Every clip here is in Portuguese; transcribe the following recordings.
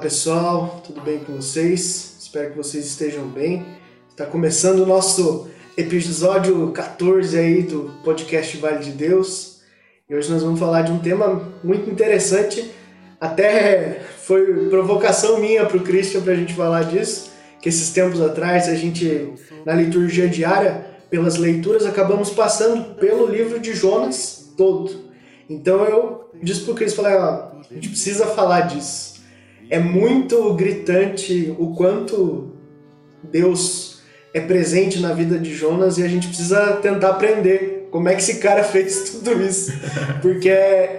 pessoal, tudo bem com vocês? Espero que vocês estejam bem. Está começando o nosso episódio 14 aí do podcast Vale de Deus. E hoje nós vamos falar de um tema muito interessante. Até foi provocação minha para o Christian para a gente falar disso, que esses tempos atrás a gente, na liturgia diária, pelas leituras, acabamos passando pelo livro de Jonas todo. Então eu disse para o Christian, falei, ó, a gente precisa falar disso é muito gritante o quanto Deus é presente na vida de Jonas e a gente precisa tentar aprender como é que esse cara fez tudo isso. Porque é,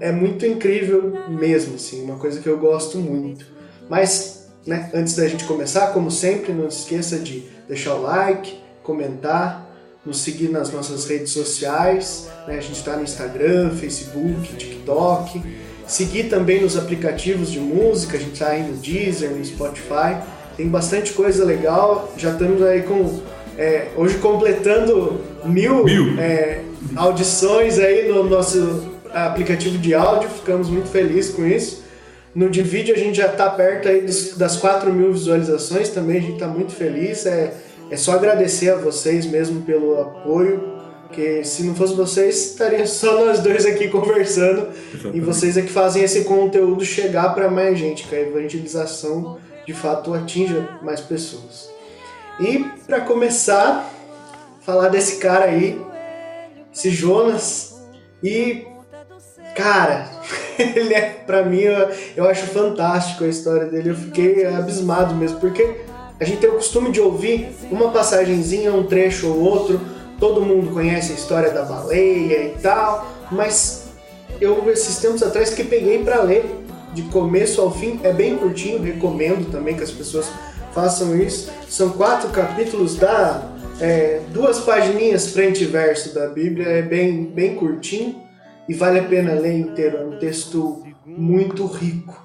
é, é muito incrível mesmo, assim, uma coisa que eu gosto muito. Mas, né, antes da gente começar, como sempre, não se esqueça de deixar o like, comentar, nos seguir nas nossas redes sociais. Né? A gente está no Instagram, Facebook, TikTok. Seguir também nos aplicativos de música, a gente está aí no Deezer, no Spotify. Tem bastante coisa legal. Já estamos aí com. É, hoje completando mil, mil. É, audições aí no nosso aplicativo de áudio. Ficamos muito felizes com isso. No de vídeo a gente já está perto aí dos, das 4 mil visualizações também, a gente está muito feliz. É, é só agradecer a vocês mesmo pelo apoio porque se não fosse vocês, estaria só nós dois aqui conversando. Exatamente. E vocês é que fazem esse conteúdo chegar para mais gente, que a evangelização de fato atinja mais pessoas. E para começar, falar desse cara aí, esse Jonas. E cara, ele é para mim eu, eu acho fantástico a história dele. Eu fiquei abismado mesmo, porque a gente tem o costume de ouvir uma passagenzinha, um trecho ou outro todo mundo conhece a história da baleia e tal, mas eu esses tempos atrás que peguei para ler de começo ao fim, é bem curtinho, recomendo também que as pessoas façam isso. São quatro capítulos da é, duas pagininhas frente e verso da Bíblia, é bem bem curtinho e vale a pena ler inteiro, é um texto muito rico.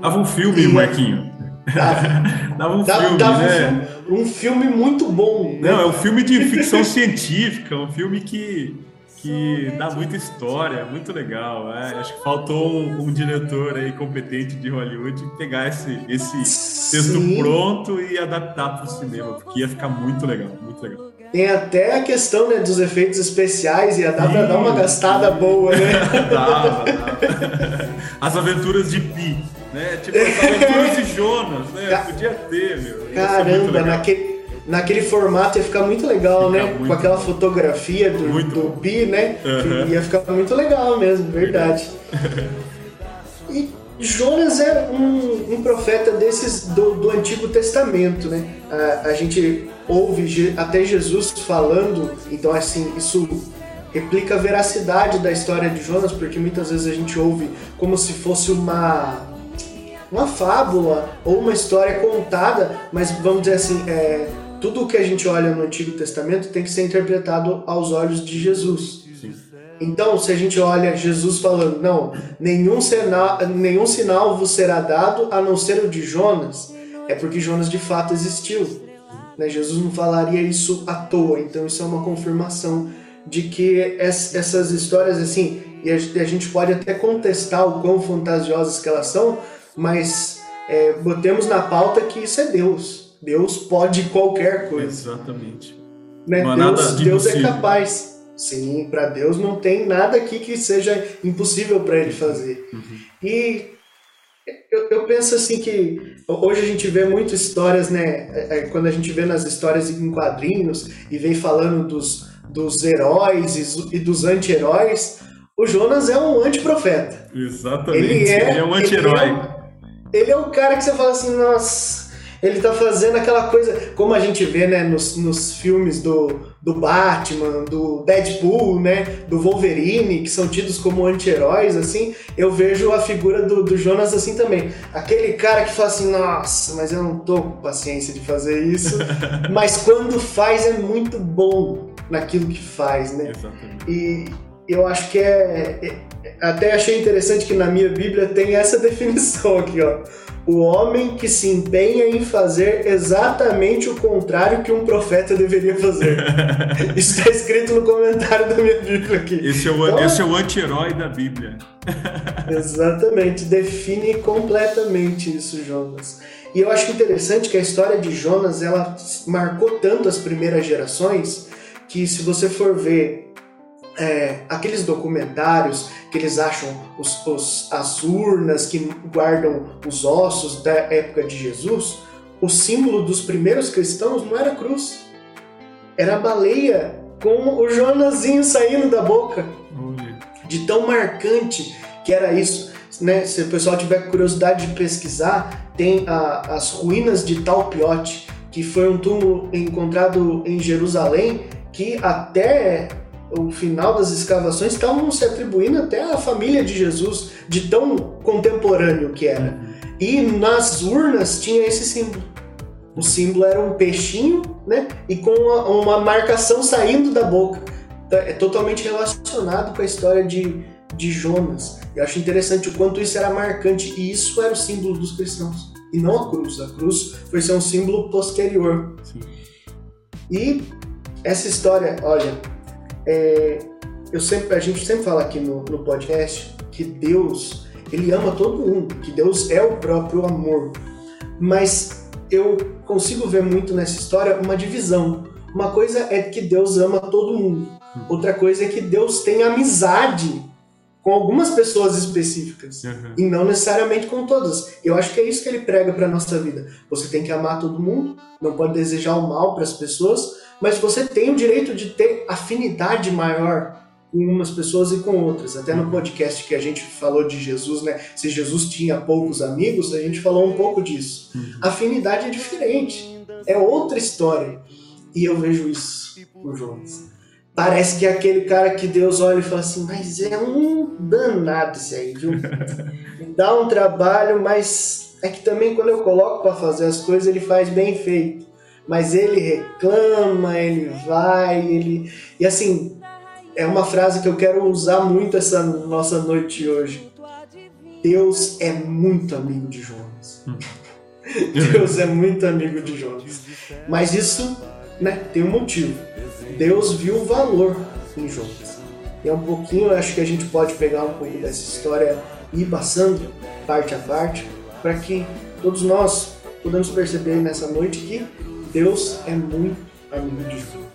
Dava um filme, Marquinho. Dava, dava um dava, filme, dava né? Um filme, um filme, muito bom. Né? Não, é um filme de ficção científica, um filme que, que dá muita história, muito legal. É, acho que faltou um, um, diretor aí competente de Hollywood pegar esse, esse texto pronto e adaptar para o cinema, porque ia ficar muito legal, muito legal. Tem até a questão né, dos efeitos especiais, ia dar para dar uma gastada boa, né? dava, dava. As aventuras de Pi né? Tipo, as aventuras de Jonas, né? Podia ter, meu. Caramba, naquele, naquele formato ia ficar muito legal, Fica né? Muito Com aquela fotografia do, do Pi, né? Uhum. Ia ficar muito legal mesmo, verdade. e Jonas é um, um profeta desses do, do, Antigo Testamento, né? A, a gente ouve até Jesus falando, então assim, isso replica a veracidade da história de Jonas, porque muitas vezes a gente ouve como se fosse uma uma fábula ou uma história contada, mas vamos dizer assim, é, tudo o que a gente olha no Antigo Testamento tem que ser interpretado aos olhos de Jesus. Sim. Então, se a gente olha Jesus falando, não, nenhum sinal, nenhum sinal vos será dado a não ser o de Jonas, é porque Jonas de fato existiu. Né? Jesus não falaria isso à toa, então isso é uma confirmação de que essas histórias, assim, e a gente pode até contestar o quão fantasiosas que elas são, mas é, botemos na pauta que isso é Deus. Deus pode qualquer coisa. Exatamente. Né? Deus, de Deus é capaz. Sim, para Deus não tem nada aqui que seja impossível para Ele fazer. Uhum. E eu, eu, penso assim que hoje a gente vê muitas histórias, né? É, é, quando a gente vê nas histórias em quadrinhos e vem falando dos, dos heróis e dos anti-heróis, o Jonas é um antiprofeta. Exatamente. Ele é, ele é um anti-herói. Ele é um cara que você fala assim, nossa, ele tá fazendo aquela coisa, como a gente vê, né, nos, nos filmes do, do Batman, do Deadpool, né, do Wolverine, que são tidos como anti-heróis, assim, eu vejo a figura do, do Jonas assim também. Aquele cara que fala assim, nossa, mas eu não tô com paciência de fazer isso, mas quando faz é muito bom naquilo que faz, né? Exatamente. E eu acho que é, é até achei interessante que na minha Bíblia tem essa definição aqui, ó. O homem que se empenha em fazer exatamente o contrário que um profeta deveria fazer. Isso está escrito no comentário da minha Bíblia aqui. Esse é o, então, esse é o anti-herói da Bíblia. exatamente, define completamente isso, Jonas. E eu acho interessante que a história de Jonas ela marcou tanto as primeiras gerações que se você for ver é, aqueles documentários que eles acham os, os, as urnas que guardam os ossos da época de Jesus, o símbolo dos primeiros cristãos não era cruz, era a baleia com o Jonazinho saindo da boca. De tão marcante que era isso. Né? Se o pessoal tiver curiosidade de pesquisar, tem a, as ruínas de Talpiote, que foi um túmulo encontrado em Jerusalém, que até o final das escavações estavam se atribuindo até à família de Jesus, de tão contemporâneo que era. E nas urnas tinha esse símbolo. O símbolo era um peixinho, né? E com uma, uma marcação saindo da boca. Então, é totalmente relacionado com a história de, de Jonas. Eu acho interessante o quanto isso era marcante. E isso era o símbolo dos cristãos. E não a cruz. A cruz foi ser um símbolo posterior. Sim. E essa história, olha, é, eu sempre, a gente sempre fala aqui no, no podcast que Deus, ele ama todo mundo, que Deus é o próprio amor. Mas eu consigo ver muito nessa história uma divisão. Uma coisa é que Deus ama todo mundo. Outra coisa é que Deus tem amizade com algumas pessoas específicas uhum. e não necessariamente com todas. Eu acho que é isso que ele prega para nossa vida. Você tem que amar todo mundo, não pode desejar o mal para as pessoas, mas você tem o direito de ter afinidade maior com umas pessoas e com outras. Até no podcast que a gente falou de Jesus, né? Se Jesus tinha poucos amigos, a gente falou um pouco disso. Uhum. Afinidade é diferente, é outra história. E eu vejo isso por Jonas. Parece que é aquele cara que Deus olha e fala assim, mas é um danado esse aí, viu? Me dá um trabalho, mas é que também quando eu coloco para fazer as coisas, ele faz bem feito mas ele reclama, ele vai, ele. E assim, é uma frase que eu quero usar muito essa nossa noite hoje. Deus é muito amigo de Jonas. Hum. Deus é muito amigo de Jonas. Mas isso né, tem um motivo. Deus viu o valor em Jonas. E é um pouquinho, acho que a gente pode pegar um pouco dessa história e ir passando parte a parte, para que todos nós podemos perceber nessa noite que Deus é muito amigo de Jonas.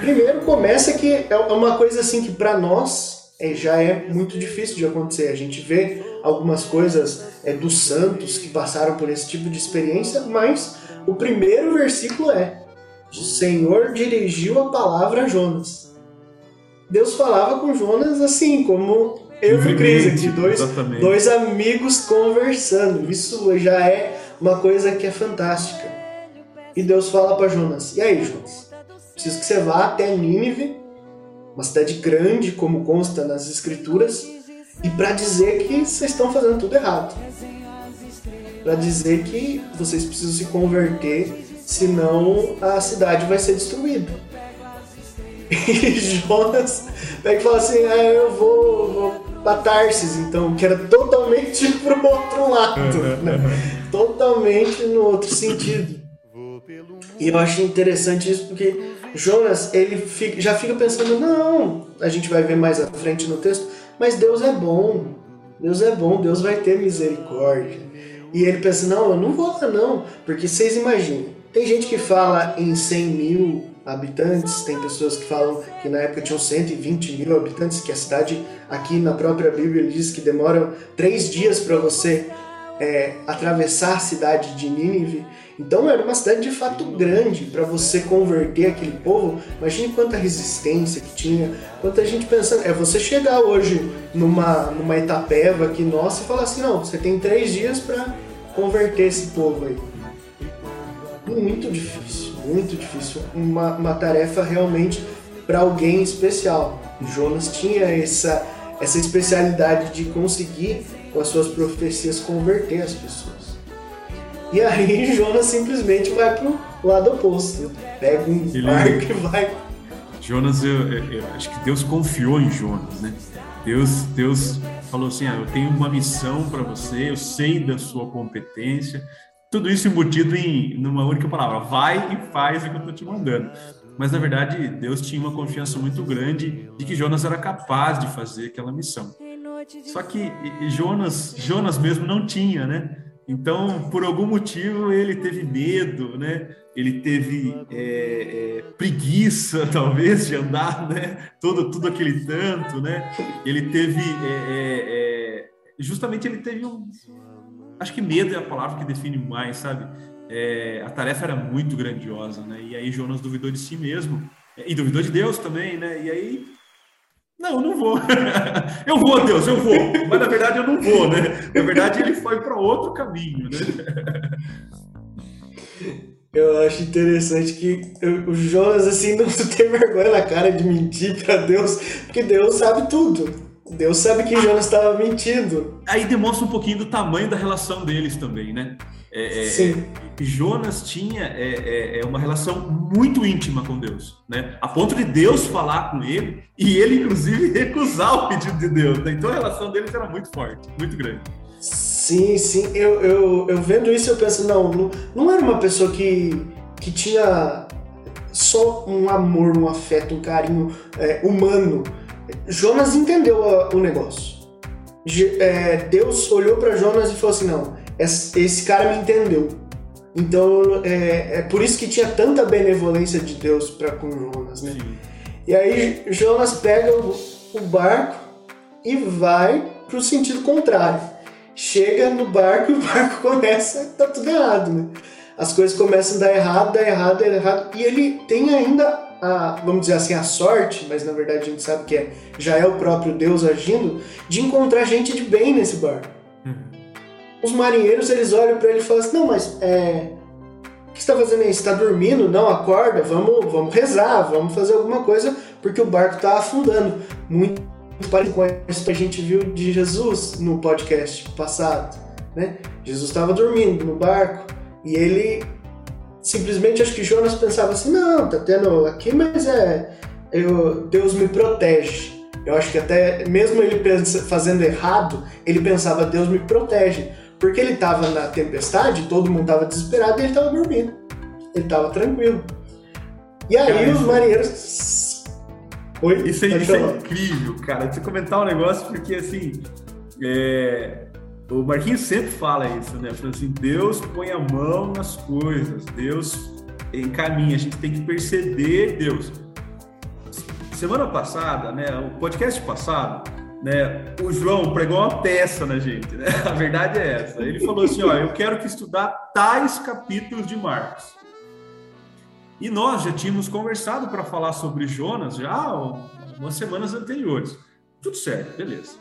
Primeiro começa que é uma coisa assim que para nós é, já é muito difícil de acontecer. A gente vê algumas coisas é, dos santos que passaram por esse tipo de experiência, mas o primeiro versículo é: O Senhor dirigiu a palavra a Jonas. Deus falava com Jonas assim, como eu e o Cris aqui, dois, dois amigos conversando. Isso já é uma coisa que é fantástica. E Deus fala para Jonas: E aí, Jonas? Preciso que você vá até Nínive, uma cidade grande, como consta nas Escrituras, e para dizer que vocês estão fazendo tudo errado. Para dizer que vocês precisam se converter, senão a cidade vai ser destruída. E Jonas pega e fala assim: ah, eu vou, vou para Tarsis, então, que era totalmente pro outro lado, né? totalmente no outro sentido. E eu acho interessante isso porque Jonas, ele fica, já fica pensando, não, a gente vai ver mais à frente no texto, mas Deus é bom, Deus é bom, Deus vai ter misericórdia. E ele pensa, não, eu não vou lá não, porque vocês imaginem, tem gente que fala em 100 mil habitantes, tem pessoas que falam que na época tinham 120 mil habitantes, que a cidade aqui na própria Bíblia diz que demora três dias para você é, atravessar a cidade de Nínive. Então era uma cidade de fato grande para você converter aquele povo. Imagine quanta resistência que tinha, quanta gente pensando. É você chegar hoje numa, numa Itapeva aqui nossa e falar assim: não, você tem três dias para converter esse povo aí. Muito difícil, muito difícil. Uma, uma tarefa realmente para alguém especial. Jonas tinha essa, essa especialidade de conseguir, com as suas profecias, converter as pessoas. E aí Jonas simplesmente vai pro lado oposto. Pega um Ele... barco e vai. Jonas, eu, eu, eu, acho que Deus confiou em Jonas, né? Deus, Deus falou assim: ah, eu tenho uma missão para você, eu sei da sua competência. Tudo isso embutido em numa única palavra: vai e faz o que eu estou te mandando. Mas na verdade, Deus tinha uma confiança muito grande de que Jonas era capaz de fazer aquela missão. Só que Jonas, Jonas mesmo não tinha, né? Então, por algum motivo, ele teve medo, né? Ele teve é, é, preguiça, talvez, de andar, né? Todo, tudo aquele tanto, né? Ele teve, é, é, é, justamente, ele teve um, acho que medo é a palavra que define mais, sabe? É, a tarefa era muito grandiosa, né? E aí Jonas duvidou de si mesmo e duvidou de Deus também, né? E aí não, não vou. eu vou, Deus, eu vou. Mas na verdade eu não vou, né? Na verdade ele foi para outro caminho, né? Eu acho interessante que o Jonas assim não tem vergonha na cara de mentir para Deus, porque Deus sabe tudo. Deus sabe que Jonas estava mentindo. Aí demonstra um pouquinho do tamanho da relação deles também, né? É, é, Sim. É, Jonas tinha é, é, é, uma relação muito íntima com Deus, né? A ponto de Deus falar com ele e ele, inclusive, recusar o pedido de Deus. Né? Então a relação deles era muito forte, muito grande. Sim, sim. Eu, eu, eu vendo isso, eu penso, não, não, não era uma pessoa que, que tinha só um amor, um afeto, um carinho humano. Jonas entendeu o negócio. Deus olhou para Jonas e falou assim: não esse cara me entendeu. Então é, é por isso que tinha tanta benevolência de Deus para com Jonas, né? Sim. E aí Jonas pega o, o barco e vai para o sentido contrário. Chega no barco e o barco começa, tá tudo errado, né? As coisas começam a dar errado, dar errado, dar errado. E ele tem ainda a, vamos dizer assim, a sorte, mas na verdade a gente sabe que é, já é o próprio Deus agindo, de encontrar gente de bem nesse barco os marinheiros eles olham para ele e falam assim: Não, mas é, o que está fazendo aí? Está dormindo? Não, acorda, vamos, vamos rezar, vamos fazer alguma coisa, porque o barco está afundando. Muito parecido com isso que a gente viu de Jesus no podcast passado. Né? Jesus estava dormindo no barco e ele simplesmente, acho que Jonas pensava assim: Não, tá tendo aqui, mas é. Eu, Deus me protege. Eu acho que até mesmo ele pensa, fazendo errado, ele pensava Deus me protege, porque ele estava na tempestade, todo mundo estava desesperado e ele estava dormindo. Ele estava tranquilo. E aí cara, os marinheiros. Oi? Isso, é, isso é incrível, cara. Deixa eu comentar um negócio, porque assim. É... O Marquinhos sempre fala isso, né? Fala assim: Deus põe a mão nas coisas, Deus encaminha, a gente tem que perceber Deus. Semana passada, né? O podcast passado, né, o João pregou uma peça na gente, né? A verdade é essa. Ele falou assim, ó, eu quero que estudar tais capítulos de Marcos. E nós já tínhamos conversado para falar sobre Jonas já umas semanas anteriores. Tudo certo, beleza.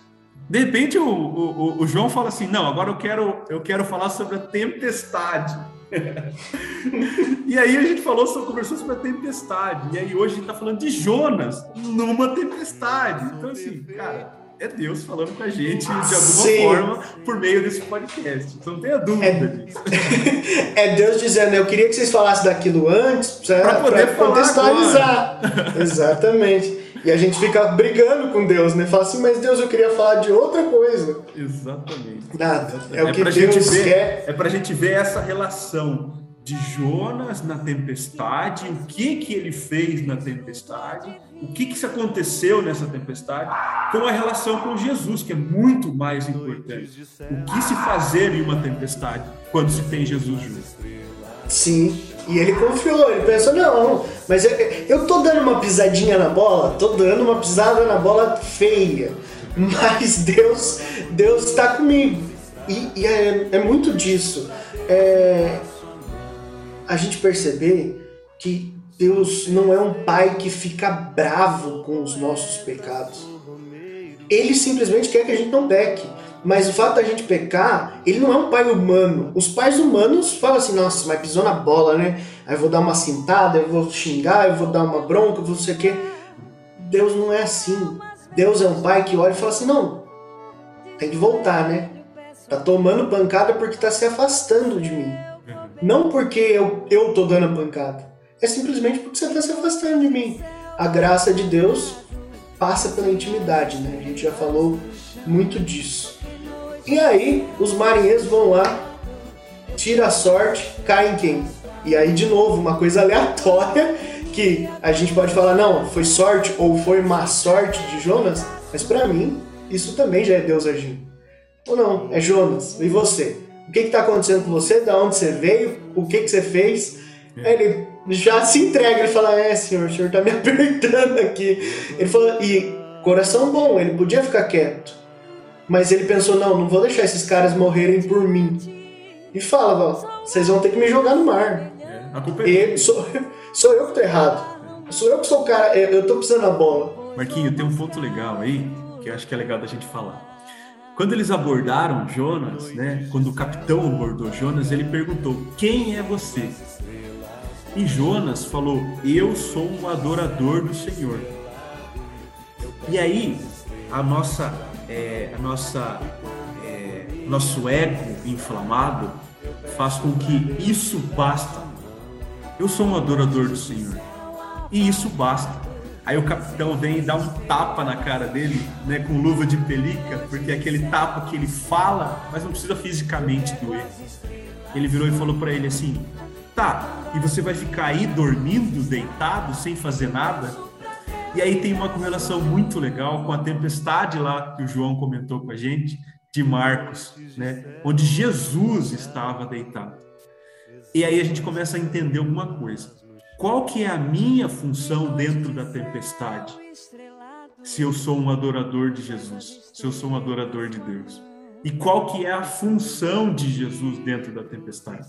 De repente o, o, o João fala assim, não, agora eu quero, eu quero falar sobre a tempestade. e aí a gente falou, conversou sobre a tempestade. E aí hoje a gente está falando de Jonas numa tempestade. Então assim, cara, é Deus falando com a gente de alguma Sim. forma por meio desse podcast. Então não tenha dúvida é, disso. é Deus dizendo, eu queria que vocês falassem daquilo antes para poder contextualizar. Exatamente. E a gente fica brigando com Deus, né? Fala assim, mas Deus, eu queria falar de outra coisa. Exatamente. Nada. É, é o que Deus ver, quer. É pra gente ver essa relação de Jonas na tempestade, o que que ele fez na tempestade, o que que aconteceu nessa tempestade, com a relação com Jesus, que é muito mais importante. O que se fazer em uma tempestade quando se tem Jesus junto? Sim, e ele confiou, ele pensou, não, mas eu, eu tô dando uma pisadinha na bola, tô dando uma pisada na bola feia, mas Deus, Deus está comigo. E, e é, é muito disso. É, a gente perceber que Deus não é um pai que fica bravo com os nossos pecados. Ele simplesmente quer que a gente não peque. Mas o fato da gente pecar, ele não é um pai humano. Os pais humanos falam assim, nossa, mas pisou na bola, né? Aí eu vou dar uma cintada, eu vou xingar, eu vou dar uma bronca, eu vou não sei o quê. Deus não é assim. Deus é um pai que olha e fala assim, não, tem que voltar, né? Tá tomando pancada porque tá se afastando de mim. Não porque eu, eu tô dando a pancada. É simplesmente porque você está se afastando de mim. A graça de Deus passa pela intimidade, né? A gente já falou muito disso. E aí, os marinheiros vão lá, tira a sorte, cai em quem? E aí, de novo, uma coisa aleatória que a gente pode falar, não, foi sorte ou foi má sorte de Jonas, mas para mim, isso também já é Deus agindo. Ou não, é Jonas, e você? O que está acontecendo com você? Da onde você veio? O que, que você fez? É. Ele já se entrega, ele fala, é senhor, o senhor está me apertando aqui. Ele falou, e coração bom, ele podia ficar quieto. Mas ele pensou, não, não vou deixar esses caras morrerem por mim. E fala, vocês vão ter que me jogar no mar. É, a culpa é e sou, sou eu que tô errado. Sou eu que sou o cara, eu tô precisando da bola. Marquinho, tem um ponto legal aí, que eu acho que é legal da gente falar. Quando eles abordaram Jonas, né, quando o capitão abordou Jonas, ele perguntou: Quem é você? E Jonas falou: Eu sou um adorador do Senhor. E aí, a nossa, é, a nossa, é, nosso ego inflamado faz com que isso basta. Eu sou um adorador do Senhor. E isso basta. Aí o capitão vem e dá um tapa na cara dele, né, com luva de pelica, porque é aquele tapa que ele fala, mas não precisa fisicamente doer. Ele virou e falou para ele assim: "Tá, e você vai ficar aí dormindo, deitado, sem fazer nada?" E aí tem uma correlação muito legal com a tempestade lá que o João comentou com a gente, de Marcos, né, onde Jesus estava deitado. E aí a gente começa a entender alguma coisa. Qual que é a minha função dentro da tempestade? Se eu sou um adorador de Jesus, se eu sou um adorador de Deus. E qual que é a função de Jesus dentro da tempestade?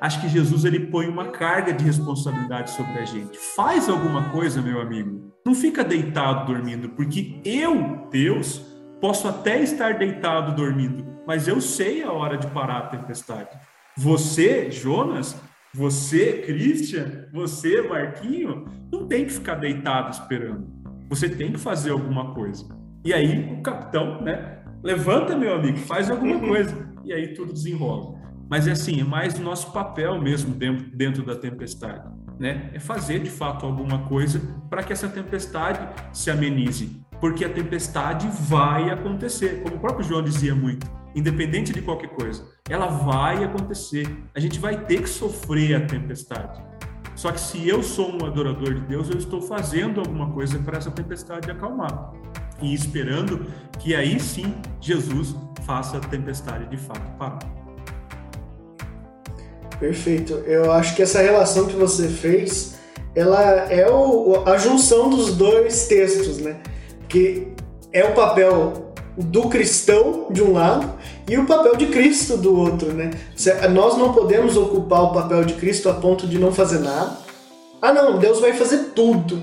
Acho que Jesus ele põe uma carga de responsabilidade sobre a gente. Faz alguma coisa, meu amigo. Não fica deitado dormindo, porque eu, Deus, posso até estar deitado dormindo, mas eu sei a hora de parar a tempestade. Você, Jonas, você, Christian, você, Marquinho, não tem que ficar deitado esperando. Você tem que fazer alguma coisa. E aí o capitão, né? Levanta, meu amigo, faz alguma coisa. E aí tudo desenrola. Mas é assim, é mais o nosso papel mesmo dentro, dentro da tempestade. Né? É fazer de fato alguma coisa para que essa tempestade se amenize. Porque a tempestade vai acontecer, como o próprio João dizia muito independente de qualquer coisa. Ela vai acontecer. A gente vai ter que sofrer a tempestade. Só que se eu sou um adorador de Deus, eu estou fazendo alguma coisa para essa tempestade acalmar. E esperando que aí sim Jesus faça a tempestade de fato parar. Perfeito. Eu acho que essa relação que você fez, ela é o, a junção dos dois textos, né? Que é o papel do cristão de um lado e o papel de Cristo do outro, né? Nós não podemos ocupar o papel de Cristo a ponto de não fazer nada. Ah, não, Deus vai fazer tudo.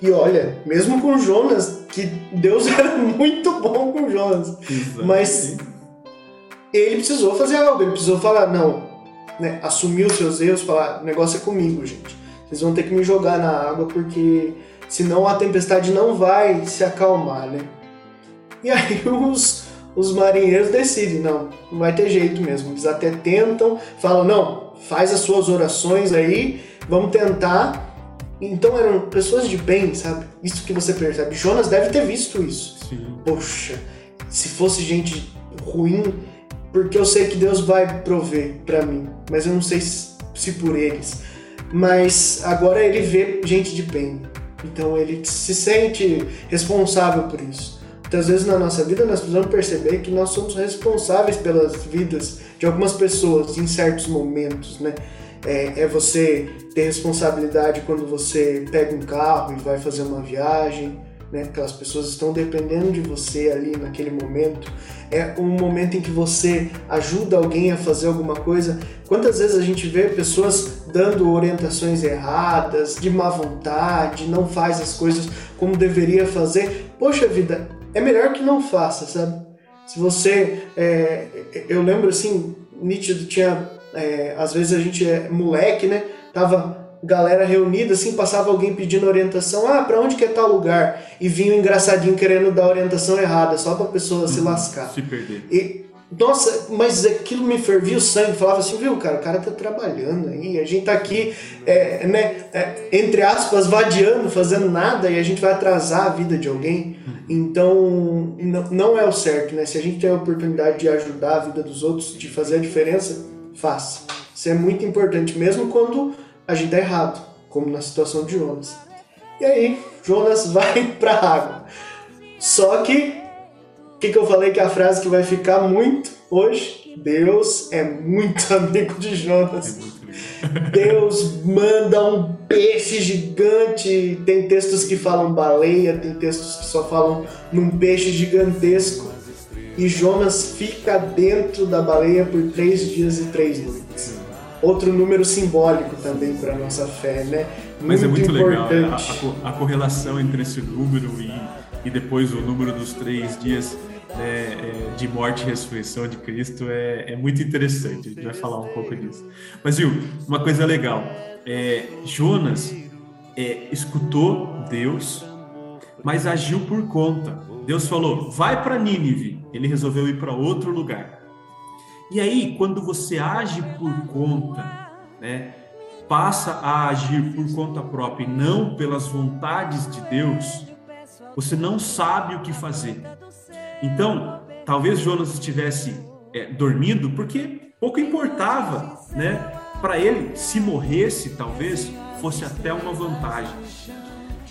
E olha, mesmo com Jonas, que Deus era muito bom com Jonas, Exato. mas ele precisou fazer algo, ele precisou falar, não, né, assumir os seus erros, falar, o negócio é comigo, gente. Vocês vão ter que me jogar na água porque senão a tempestade não vai se acalmar, né? E aí os, os marinheiros decidem, não, não vai ter jeito mesmo. Eles até tentam, falam, não, faz as suas orações aí, vamos tentar. Então eram pessoas de bem, sabe? Isso que você percebe. Jonas deve ter visto isso. Sim. Poxa, se fosse gente ruim, porque eu sei que Deus vai prover para mim, mas eu não sei se, por eles. Mas agora ele vê gente de bem. Então ele se sente responsável por isso. Muitas vezes na nossa vida nós precisamos perceber que nós somos responsáveis pelas vidas de algumas pessoas em certos momentos, né? É, é, você ter responsabilidade quando você pega um carro e vai fazer uma viagem, né? Aquelas pessoas estão dependendo de você ali naquele momento. É um momento em que você ajuda alguém a fazer alguma coisa. Quantas vezes a gente vê pessoas dando orientações erradas, de má vontade, não faz as coisas como deveria fazer? Poxa vida, é melhor que não faça, sabe? Se você. É, eu lembro assim, nítido, tinha. É, às vezes a gente é moleque, né? Tava galera reunida, assim, passava alguém pedindo orientação, ah, para onde que é tal lugar? E vinha um engraçadinho querendo dar orientação errada, só pra pessoa uhum, se lascar. Se perder. E nossa, mas aquilo me fervia o sangue. Falava assim, viu, cara, o cara tá trabalhando aí, a gente tá aqui, é, né, é, entre aspas, vadiando, fazendo nada e a gente vai atrasar a vida de alguém. Então, não é o certo, né? Se a gente tem a oportunidade de ajudar a vida dos outros, de fazer a diferença, faça. Isso é muito importante, mesmo quando a gente tá errado, como na situação de Jonas. E aí, Jonas vai pra água. Só que o que, que eu falei que é a frase que vai ficar muito hoje? Deus é muito amigo de Jonas. Deus manda um peixe gigante. Tem textos que falam baleia, tem textos que só falam num peixe gigantesco. E Jonas fica dentro da baleia por três dias e três noites. Outro número simbólico também para nossa fé, né? Mas é muito importante. legal a, a, a correlação entre esse número e e depois o número dos três dias né, é, de morte e ressurreição de Cristo é, é, muito interessante. A gente vai falar um pouco disso. Mas viu, uma coisa legal: é, Jonas é, escutou Deus, mas agiu por conta. Deus falou: vai para Nínive. Ele resolveu ir para outro lugar. E aí, quando você age por conta, né, passa a agir por conta própria e não pelas vontades de Deus, você não sabe o que fazer. Então, talvez Jonas estivesse é, dormindo porque pouco importava, né? Para ele, se morresse, talvez fosse até uma vantagem.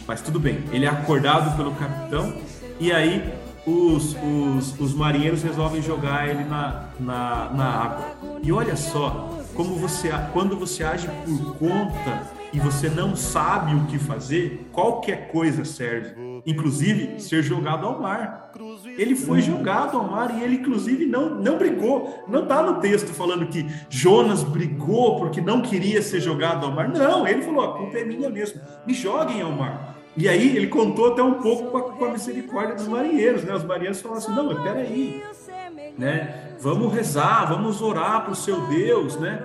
Mas tudo bem, ele é acordado pelo capitão e aí os, os, os marinheiros resolvem jogar ele na, na, na água. E olha só, como você, quando você age por conta e você não sabe o que fazer, qualquer coisa serve inclusive ser jogado ao mar. Ele foi jogado ao mar e ele, inclusive, não, não brigou. Não está no texto falando que Jonas brigou porque não queria ser jogado ao mar. Não, ele falou: a culpa é minha mesmo, me joguem ao mar. E aí ele contou até um pouco com a, com a misericórdia dos marinheiros, né? Os marinheiros falaram assim: não, mas peraí, né? Vamos rezar, vamos orar para o seu Deus, né?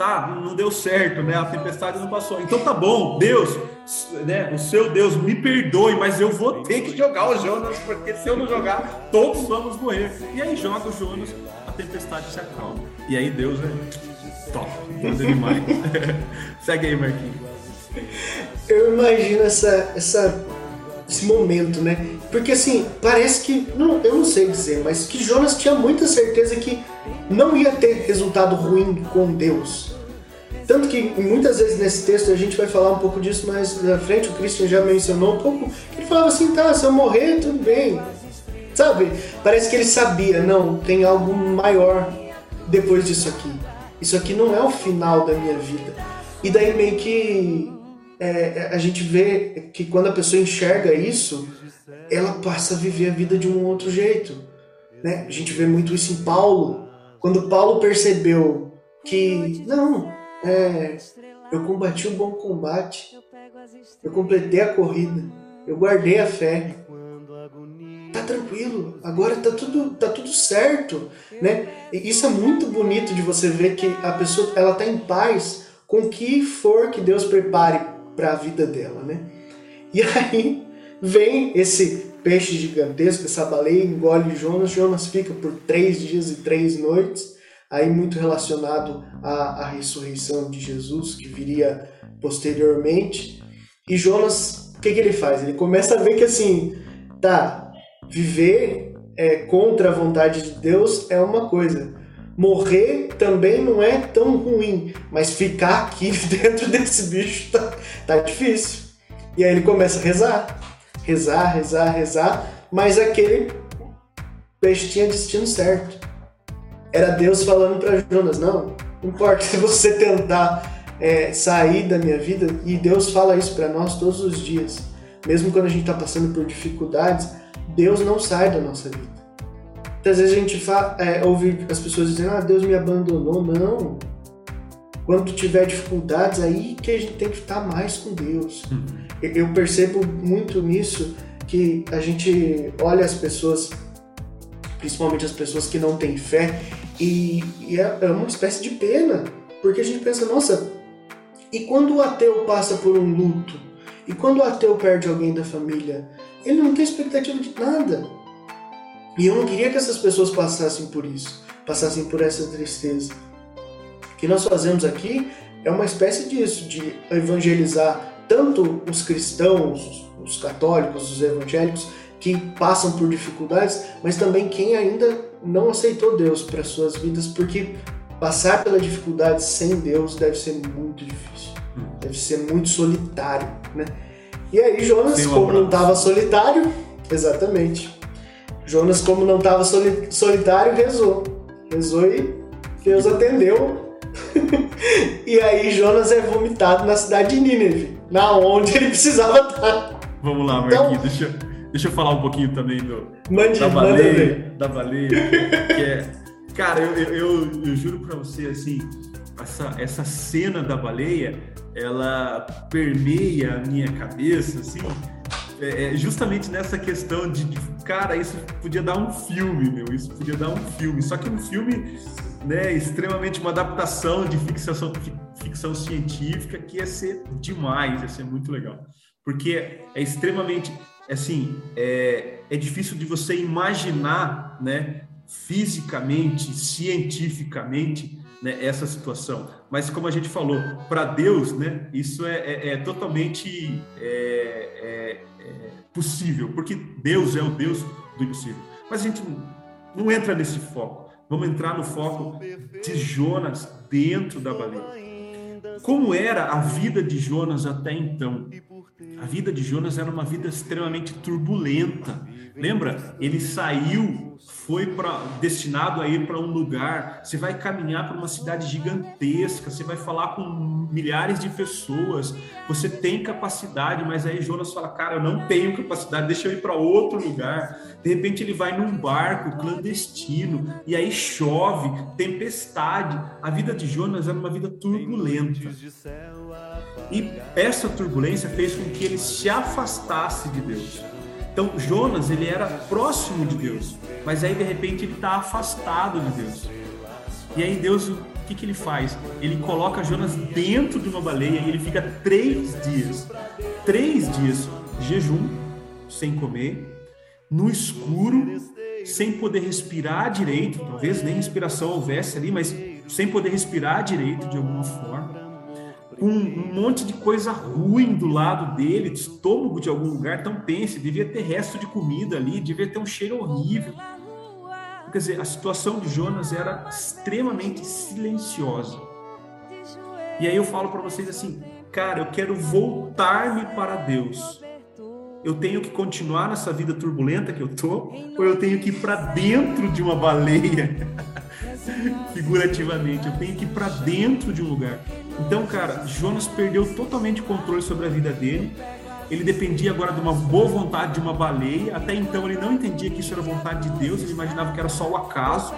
tá, não deu certo, né? A tempestade não passou. Então tá bom, Deus, né? O seu Deus me perdoe, mas eu vou ter que jogar o Jonas, porque se eu não jogar, todos vamos morrer. E aí joga o Jonas, a tempestade se acalma. E aí Deus é top, Deus é demais. Segue aí, Marquinhos. Eu imagino essa, essa, esse momento, né? Porque assim, parece que. Não, eu não sei dizer, mas que Jonas tinha muita certeza que não ia ter resultado ruim com Deus. Tanto que muitas vezes nesse texto a gente vai falar um pouco disso mais na frente, o Christian já mencionou um pouco. Ele falava assim: tá, se eu morrer, tudo bem. Sabe? Parece que ele sabia, não, tem algo maior depois disso aqui. Isso aqui não é o final da minha vida. E daí meio que é, a gente vê que quando a pessoa enxerga isso, ela passa a viver a vida de um outro jeito. Né? A gente vê muito isso em Paulo. Quando Paulo percebeu que, não, é, eu combati o bom combate, eu completei a corrida, eu guardei a fé. Tá tranquilo, agora tá tudo, tá tudo certo, né? E isso é muito bonito de você ver que a pessoa ela tá em paz com o que for que Deus prepare para a vida dela, né? E aí vem esse peixe gigantesco, essa baleia engole Jonas, Jonas fica por três dias e três noites aí muito relacionado à, à ressurreição de Jesus, que viria posteriormente. E Jonas, o que, que ele faz? Ele começa a ver que assim, tá, viver é, contra a vontade de Deus é uma coisa. Morrer também não é tão ruim, mas ficar aqui dentro desse bicho tá, tá difícil. E aí ele começa a rezar, rezar, rezar, rezar, mas aquele peixe tinha destino certo era Deus falando para Jonas: não, não importa se você tentar é, sair da minha vida, e Deus fala isso para nós todos os dias, mesmo quando a gente está passando por dificuldades, Deus não sai da nossa vida. Muitas vezes a gente é, ouve as pessoas dizendo: ah, Deus me abandonou. Não. Quando tiver dificuldades, aí que a gente tem que estar mais com Deus. Uhum. Eu percebo muito nisso que a gente olha as pessoas principalmente as pessoas que não têm fé, e, e é, é uma espécie de pena, porque a gente pensa, nossa, e quando o ateu passa por um luto? E quando o ateu perde alguém da família? Ele não tem expectativa de nada. E eu não queria que essas pessoas passassem por isso. passassem por essa tristeza. O que nós fazemos aqui é uma espécie disso, de evangelizar tanto os cristãos, os católicos, os evangélicos que passam por dificuldades, mas também quem ainda não aceitou Deus para suas vidas, porque passar pela dificuldade sem Deus deve ser muito difícil, deve ser muito solitário, né? E aí Jonas, como não estava solitário, exatamente. Jonas, como não estava solitário, rezou. Rezou e Deus atendeu. e aí Jonas é vomitado na cidade de Nínive, na onde ele precisava estar. Vamos lá, Marquinhos, então, deixa, deixa eu falar um pouquinho também do, mande, da baleia. Da baleia, que é. Cara, eu, eu, eu, eu juro pra você, assim, essa, essa cena da baleia, ela permeia a minha cabeça, assim, é, é, justamente nessa questão de, de, cara, isso podia dar um filme, meu, isso podia dar um filme. Só que um filme, né, extremamente uma adaptação de ficção, ficção científica que ia ser demais, ia ser muito legal. Porque é extremamente, assim, é, é difícil de você imaginar, né, fisicamente, cientificamente, né, essa situação. Mas como a gente falou, para Deus, né, isso é, é, é totalmente é, é, é, possível, porque Deus é o Deus do impossível. Mas a gente não entra nesse foco. Vamos entrar no foco de Jonas dentro da baleia. Como era a vida de Jonas até então? A vida de Jonas era uma vida extremamente turbulenta. Lembra? Ele saiu, foi para destinado a ir para um lugar. Você vai caminhar para uma cidade gigantesca. Você vai falar com milhares de pessoas. Você tem capacidade, mas aí Jonas fala: "Cara, eu não tenho capacidade. Deixa eu ir para outro lugar". De repente ele vai num barco clandestino e aí chove, tempestade. A vida de Jonas era uma vida turbulenta. E essa turbulência fez com que ele se afastasse de Deus. Então Jonas ele era próximo de Deus, mas aí de repente ele está afastado de Deus. E aí Deus o que, que ele faz? Ele coloca Jonas dentro de uma baleia e ele fica três dias, três dias jejum, sem comer, no escuro, sem poder respirar direito, talvez nem respiração houvesse ali, mas sem poder respirar direito de alguma forma com um monte de coisa ruim do lado dele, de estômago de algum lugar, então pense, devia ter resto de comida ali, devia ter um cheiro horrível. Quer dizer, a situação de Jonas era extremamente silenciosa. E aí eu falo para vocês assim, cara, eu quero voltar-me para Deus. Eu tenho que continuar nessa vida turbulenta que eu tô, ou eu tenho que ir para dentro de uma baleia? Figurativamente, eu tenho que ir para dentro de um lugar. Então, cara, Jonas perdeu totalmente o controle sobre a vida dele. Ele dependia agora de uma boa vontade de uma baleia. Até então ele não entendia que isso era vontade de Deus, ele imaginava que era só o acaso.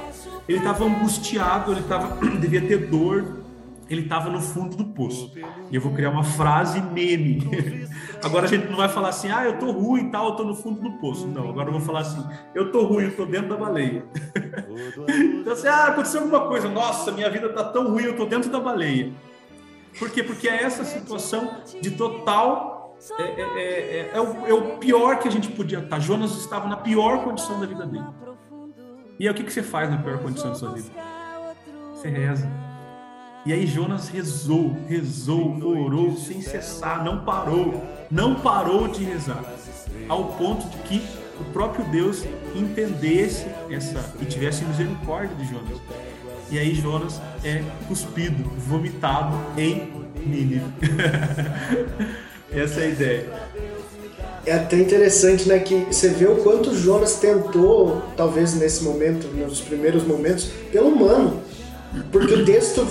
Ele estava angustiado, ele tava, devia ter dor, ele estava no fundo do poço. E eu vou criar uma frase meme. Agora a gente não vai falar assim, ah, eu tô ruim e tal, eu tô no fundo do poço. Não, agora eu vou falar assim, eu tô ruim, eu tô dentro da baleia. então assim, ah, aconteceu alguma coisa, nossa, minha vida tá tão ruim, eu tô dentro da baleia. Por quê? Porque é essa situação de total. É, é, é, é, é o, é, o, pior que a gente podia estar. Jonas estava na pior condição da vida dele. E aí o que, que você faz na pior condição da sua vida? Você reza. E aí Jonas rezou, rezou, orou sem cessar, não parou, não parou de rezar, ao ponto de que o próprio Deus entendesse essa e tivesse misericórdia de Jonas. E aí Jonas é cuspido, vomitado em Nínive. Essa é a ideia. É até interessante, né, que você vê o quanto Jonas tentou, talvez nesse momento, nos primeiros momentos, pelo humano. Porque o texto,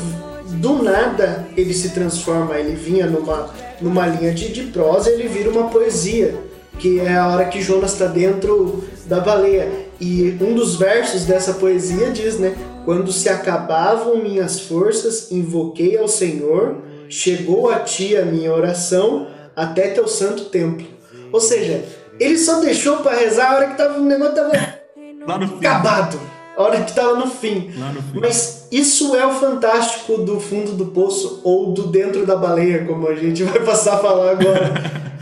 do nada, ele se transforma, ele vinha numa, numa linha de, de prosa, ele vira uma poesia, que é a hora que Jonas está dentro da baleia. E um dos versos dessa poesia diz, né, quando se acabavam minhas forças, invoquei ao Senhor, chegou a ti a minha oração até teu santo templo. Ou seja, ele só deixou para rezar a hora que tava, o negócio estava acabado. A hora que estava no fim. no fim. Mas isso é o fantástico do fundo do poço ou do dentro da baleia, como a gente vai passar a falar agora.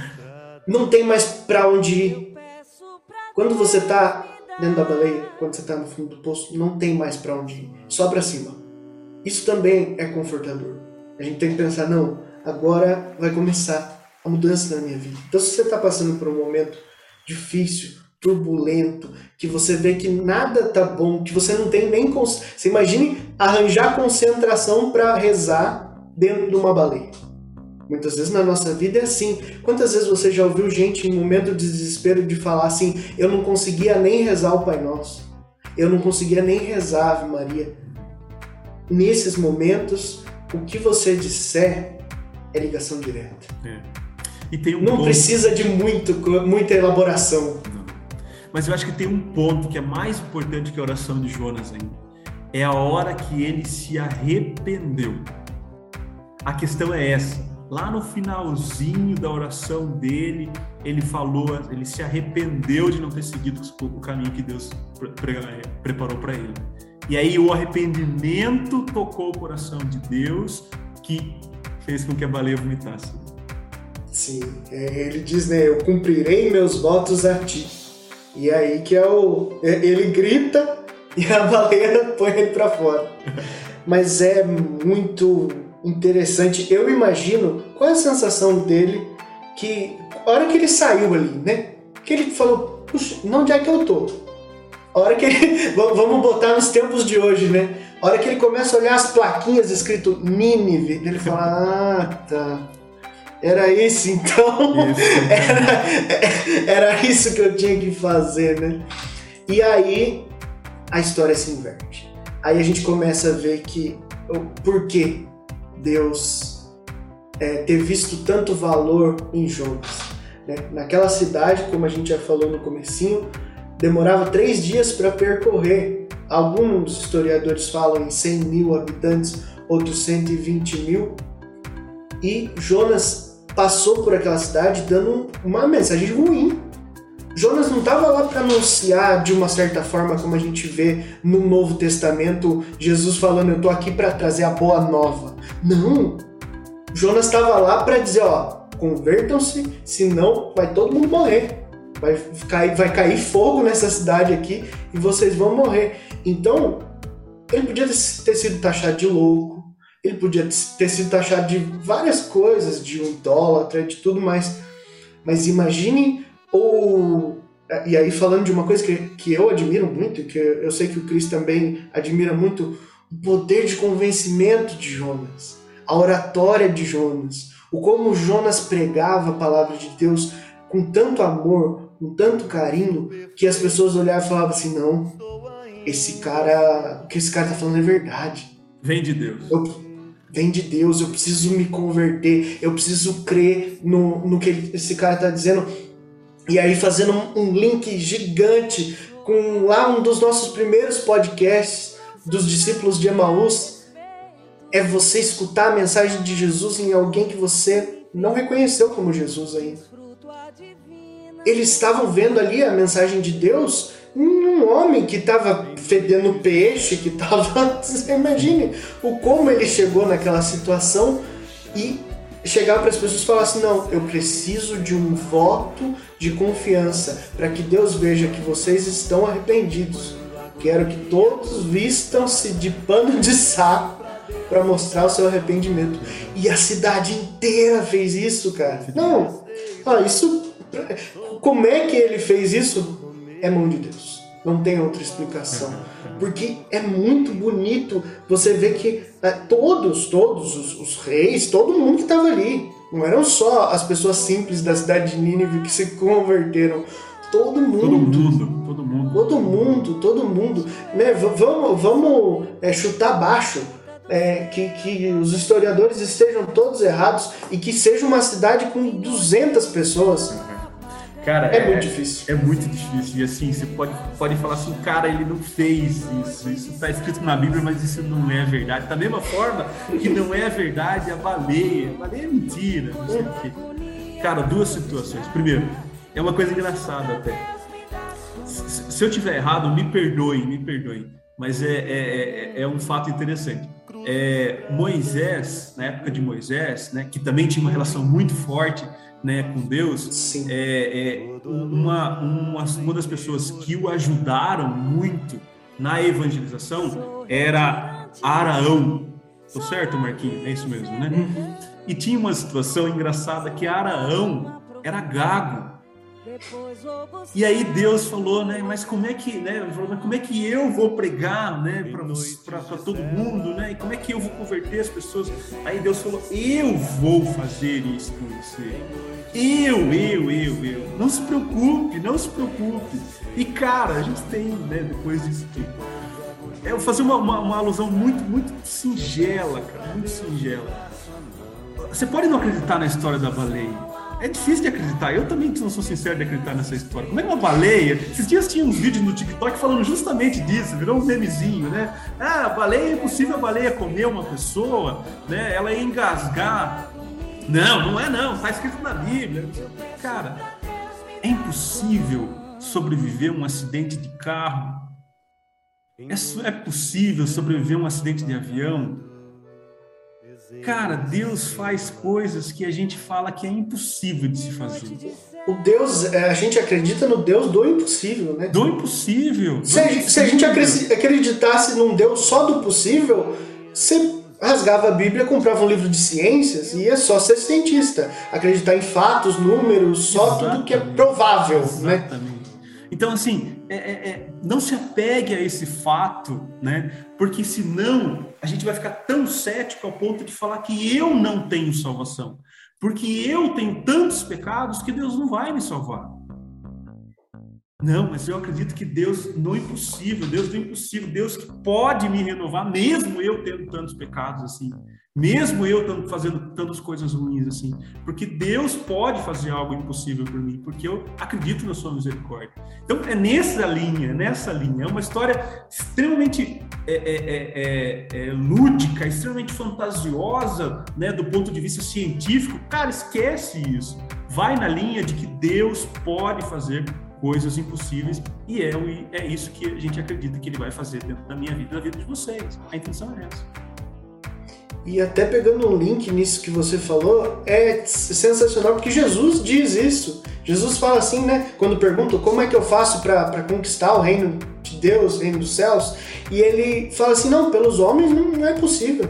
Não tem mais para onde ir. Quando você está dentro da baleia, quando você está no fundo do poço, não tem mais para onde ir, só para cima. Isso também é confortador. A gente tem que pensar, não, agora vai começar a mudança na minha vida. Então, se você está passando por um momento difícil, turbulento, que você vê que nada tá bom, que você não tem nem. Você imagine arranjar concentração para rezar dentro de uma baleia. Muitas vezes na nossa vida é assim. Quantas vezes você já ouviu gente em momento de desespero de falar assim: eu não conseguia nem rezar o Pai Nosso, eu não conseguia nem rezar a Ave Maria. Nesses momentos, o que você disser é ligação direta. É. E tem um não ponto... precisa de muito, muita elaboração. Não. Mas eu acho que tem um ponto que é mais importante que a oração de Jonas ainda. É a hora que ele se arrependeu. A questão é essa lá no finalzinho da oração dele, ele falou, ele se arrependeu de não ter seguido o caminho que Deus preparou para ele. E aí o arrependimento tocou o coração de Deus, que fez com que a baleia vomitasse. Sim, é, ele diz, né, eu cumprirei meus votos a ti. E aí que é o, é, ele grita e a baleia põe ele para fora. Mas é muito interessante. Eu imagino qual é a sensação dele que a hora que ele saiu ali, né? Que ele falou, puxa, onde é que eu tô? A hora que ele, vamos botar nos tempos de hoje, né? A hora que ele começa a olhar as plaquinhas escrito Nínive, ele fala, ah, tá. Era isso então. Isso. era, era isso que eu tinha que fazer, né? E aí a história se inverte. Aí a gente começa a ver que o porquê Deus é, ter visto tanto valor em Jonas. Né? Naquela cidade, como a gente já falou no comecinho, demorava três dias para percorrer. Alguns historiadores falam em 100 mil habitantes, outros 120 mil. E Jonas passou por aquela cidade dando uma mensagem ruim. Jonas não estava lá para anunciar de uma certa forma como a gente vê no Novo Testamento, Jesus falando eu estou aqui para trazer a boa nova. Não. Jonas estava lá para dizer, ó, convertam-se, senão vai todo mundo morrer. Vai cair, vai cair fogo nessa cidade aqui e vocês vão morrer. Então, ele podia ter sido taxado de louco, ele podia ter sido taxado de várias coisas, de um idólatra, de tudo mais. Mas imagine o. E aí, falando de uma coisa que, que eu admiro muito, que eu sei que o Chris também admira muito, o poder de convencimento de Jonas, a oratória de Jonas, o como Jonas pregava a palavra de Deus com tanto amor, com tanto carinho, que as pessoas olhavam e falavam assim: não, esse cara, o que esse cara está falando é verdade. Vem de Deus. Eu, vem de Deus, eu preciso me converter, eu preciso crer no, no que esse cara está dizendo. E aí, fazendo um link gigante com lá um dos nossos primeiros podcasts dos discípulos de Emaús é você escutar a mensagem de Jesus em alguém que você não reconheceu como Jesus ainda. Eles estavam vendo ali a mensagem de Deus um homem que estava fedendo peixe, que estava. Imagine o como ele chegou naquela situação e chegar para as pessoas e falar assim: não, eu preciso de um voto de confiança para que Deus veja que vocês estão arrependidos. Quero que todos vistam-se de pano de saco para mostrar o seu arrependimento. E a cidade inteira fez isso, cara. Não, ah, isso. Como é que ele fez isso? É mão de Deus. Não tem outra explicação. Porque é muito bonito você ver que é, todos, todos os, os reis, todo mundo que estava ali, não eram só as pessoas simples da cidade de Nínive que se converteram Todo mundo. Todo mundo, todo mundo. Todo mundo, todo mundo. Né? Vamos, vamos é, chutar baixo. É, que, que os historiadores estejam todos errados e que seja uma cidade com 200 pessoas. Cara, é, é, muito difícil. É muito difícil. E assim, você pode, pode falar assim, cara, ele não fez isso. Isso está escrito na Bíblia, mas isso não é verdade. Da mesma forma que não é verdade a baleia. A baleia é mentira. Não sei o quê. Cara, duas situações. Primeiro, é uma coisa engraçada até. Se eu tiver errado, me perdoem, me perdoem. Mas é, é, é, é um fato interessante. É, Moisés, na época de Moisés, né, que também tinha uma relação muito forte né, com Deus, é, é, uma, uma, uma das pessoas que o ajudaram muito na evangelização era Araão. Tô certo, Marquinhos? É isso mesmo, né? Uhum. E tinha uma situação engraçada que Araão era gago. E aí Deus falou, né? Mas como é que, né? Falou, como é que eu vou pregar, né? Para todo mundo, né? E como é que eu vou converter as pessoas? Aí Deus falou, eu vou fazer isso com você. Eu, eu, eu, eu. Não se preocupe, não se preocupe. E cara, a gente tem, né? Depois disso tudo. Eu vou fazer uma, uma, uma alusão muito, muito singela, cara, muito singela. Você pode não acreditar na história da baleia é difícil de acreditar. Eu também não sou sincero de acreditar nessa história. Como é que uma baleia. Esses dias tinha uns vídeos no TikTok falando justamente disso, virou um memezinho, né? Ah, baleia é impossível a baleia comer uma pessoa, né? Ela ia engasgar. Não, não é não, tá escrito na Bíblia. Cara, é impossível sobreviver a um acidente de carro. É, é possível sobreviver a um acidente de avião. Cara, Deus faz coisas que a gente fala que é impossível de se fazer. O Deus, é, a gente acredita no Deus do impossível, né? Do impossível. Do se, impossível. se, a gente acreditasse num Deus só do possível, você rasgava a Bíblia, comprava um livro de ciências e ia só ser cientista. Acreditar em fatos, números, só Exatamente. tudo que é provável, né? Exatamente. né? Então, assim, é, é, é, não se apegue a esse fato, né? Porque senão a gente vai ficar tão cético ao ponto de falar que eu não tenho salvação. Porque eu tenho tantos pecados que Deus não vai me salvar. Não, mas eu acredito que Deus no impossível, Deus do impossível, Deus que pode me renovar, mesmo eu tendo tantos pecados assim. Mesmo eu fazendo tantas coisas ruins assim, porque Deus pode fazer algo impossível por mim, porque eu acredito na sua misericórdia. Então é nessa linha, nessa linha. É uma história extremamente é, é, é, é, é lúdica, extremamente fantasiosa, né, do ponto de vista científico. Cara, esquece isso. Vai na linha de que Deus pode fazer coisas impossíveis e é, é isso que a gente acredita que Ele vai fazer dentro da minha vida e da vida de vocês. A intenção é essa. E até pegando um link nisso que você falou, é sensacional porque Jesus diz isso. Jesus fala assim, né? Quando perguntam como é que eu faço para conquistar o reino de Deus, o reino dos céus, e ele fala assim: não, pelos homens não, é possível.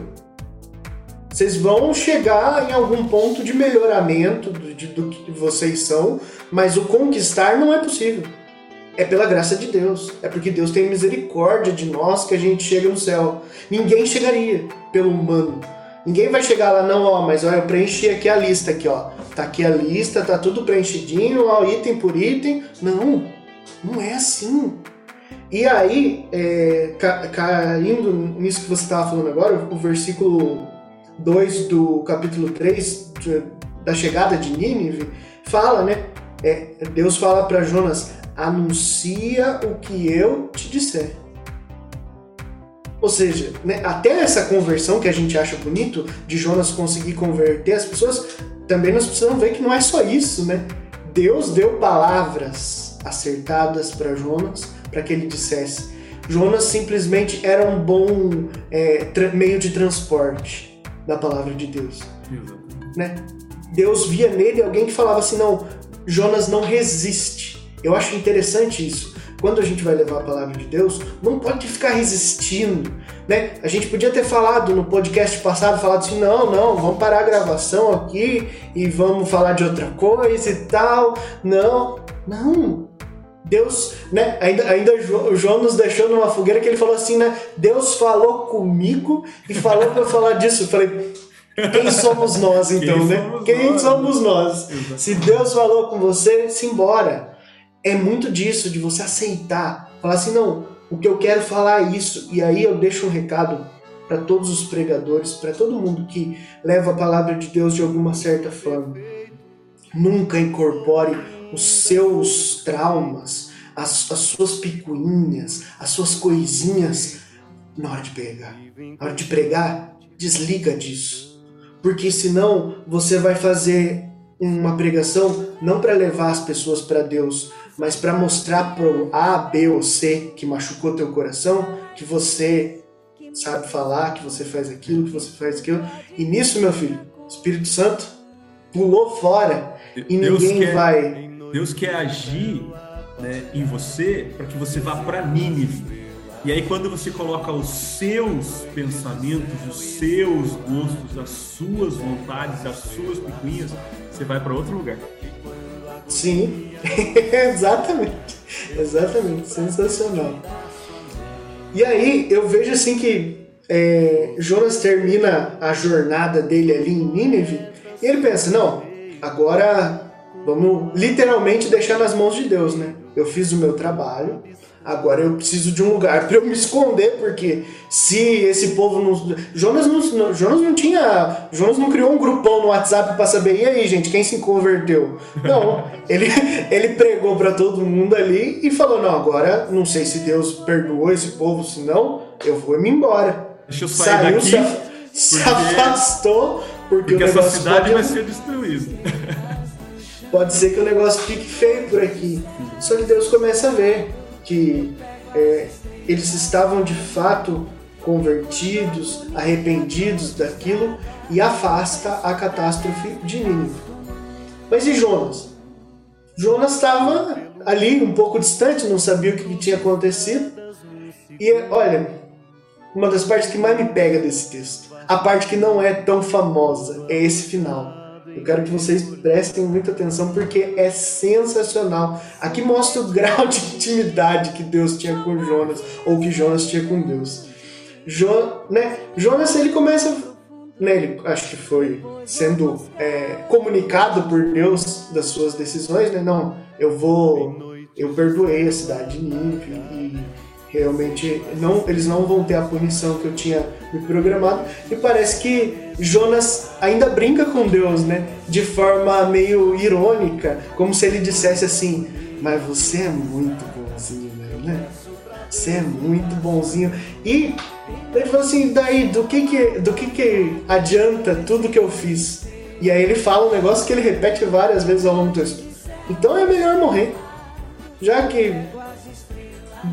Vocês vão chegar em algum ponto de melhoramento do, de, do que vocês são, mas o conquistar não é possível. É pela graça de Deus. É porque Deus tem misericórdia de nós que a gente chega no céu. Ninguém chegaria pelo humano. Ninguém vai chegar lá, não, ó, mas ó, eu preenchi aqui a lista aqui, ó. Tá aqui a lista, tá tudo preenchidinho, ó, item por item. Não, não é assim. E aí, é, ca caindo nisso que você estava falando agora, o versículo 2 do capítulo 3 de, da chegada de Nínive, fala, né? É, Deus fala para Jonas: anuncia o que eu te disser. Ou seja, né, até essa conversão que a gente acha bonito, de Jonas conseguir converter as pessoas, também nós precisamos ver que não é só isso, né? Deus deu palavras acertadas para Jonas para que ele dissesse. Jonas simplesmente era um bom é, meio de transporte da palavra de Deus. Né? Deus via nele alguém que falava assim: não, Jonas não resiste. Eu acho interessante isso quando a gente vai levar a palavra de Deus, não pode ficar resistindo, né? A gente podia ter falado no podcast passado, falado assim, não, não, vamos parar a gravação aqui e vamos falar de outra coisa e tal. Não, não. Deus, né? Ainda, ainda o João nos deixou numa fogueira que ele falou assim, né? Deus falou comigo e falou para eu falar disso. Eu falei, quem somos nós então, Quem né? Somos Quem nós? somos nós? Se Deus falou com você, simbora é muito disso, de você aceitar, falar assim, não, o que eu quero falar é isso, e aí eu deixo um recado para todos os pregadores, para todo mundo que leva a palavra de Deus de alguma certa forma. Nunca incorpore os seus traumas, as, as suas picuinhas, as suas coisinhas na hora de pregar. Na hora de pregar, desliga disso. Porque senão você vai fazer uma pregação não para levar as pessoas para Deus, mas para mostrar pro A, B ou C que machucou teu coração que você sabe falar, que você faz aquilo, que você faz aquilo. E nisso, meu filho, o Espírito Santo pulou fora e Deus ninguém quer, vai. Deus quer agir né, em você para que você vá para Nínive. E aí, quando você coloca os seus pensamentos, os seus gostos, as suas vontades, as suas picuinhas, você vai para outro lugar. Sim, exatamente. Exatamente. Sensacional. E aí, eu vejo assim que é, Jonas termina a jornada dele ali em Nínive e ele pensa: não, agora vamos literalmente deixar nas mãos de Deus, né? Eu fiz o meu trabalho, Agora eu preciso de um lugar para eu me esconder, porque se esse povo não. Jonas não, Jonas não tinha. Jonas não criou um grupão no WhatsApp para saber, e aí, gente, quem se converteu? Não. ele, ele pregou para todo mundo ali e falou: não, agora não sei se Deus perdoou esse povo, se não, eu vou me embora. Deixa eu sair Saiu, daqui. Se, porque... se afastou, porque, porque essa cidade pode... vai ser destruída. Pode ser que o negócio fique feio por aqui. Só que Deus começa a ver que é, eles estavam de fato convertidos, arrependidos daquilo e afasta a catástrofe de Nínive. Mas e Jonas? Jonas estava ali um pouco distante, não sabia o que tinha acontecido. E olha, uma das partes que mais me pega desse texto, a parte que não é tão famosa, é esse final. Eu quero que vocês prestem muita atenção porque é sensacional. Aqui mostra o grau de intimidade que Deus tinha com Jonas, ou que Jonas tinha com Deus. Jo, né? Jonas ele começa, né, ele acho que foi sendo é, comunicado por Deus das suas decisões, né? Não, eu vou, eu perdoei a cidade de Nínive e realmente não, eles não vão ter a punição que eu tinha me programado. E parece que Jonas ainda brinca com Deus, né? De forma meio irônica, como se ele dissesse assim: Mas você é muito bonzinho, né? Você é muito bonzinho. E ele falou assim: daí, do que que, do que que adianta tudo que eu fiz? E aí ele fala um negócio que ele repete várias vezes ao longo do texto. Então é melhor morrer. Já que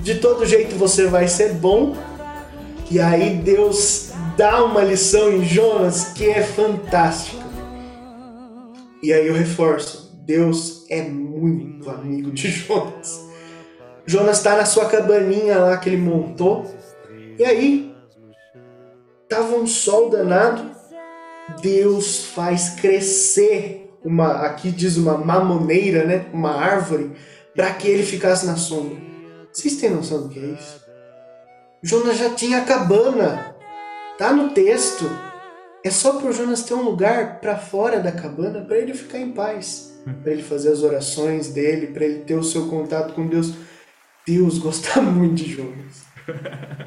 de todo jeito você vai ser bom. E aí Deus dá uma lição em Jonas que é fantástica. E aí eu reforço, Deus é muito amigo de Jonas. Jonas está na sua cabaninha lá que ele montou. E aí tava um sol danado. Deus faz crescer uma, aqui diz uma mamoneira, né? Uma árvore, para que ele ficasse na sombra. Vocês têm noção do que é isso? Jonas já tinha a cabana. Tá no texto. É só para o Jonas ter um lugar para fora da cabana para ele ficar em paz, para ele fazer as orações dele, para ele ter o seu contato com Deus. Deus gosta muito de Jonas.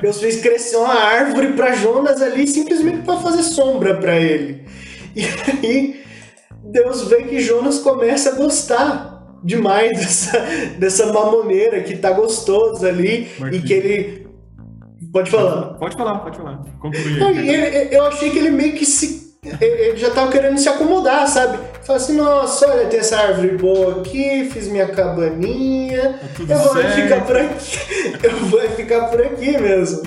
Deus fez crescer uma árvore para Jonas ali simplesmente para fazer sombra para ele. E aí Deus vê que Jonas começa a gostar demais dessa, dessa mamoneira que tá gostoso ali Marquinhos. e que ele. Pode falar. Pode falar, pode falar. Concluir. Eu achei que ele meio que se. Ele já tava querendo se acomodar, sabe? Fala assim, nossa, olha, tem essa árvore boa aqui, fiz minha cabaninha. Tá eu vou certo. ficar por aqui. Eu vou ficar por aqui mesmo.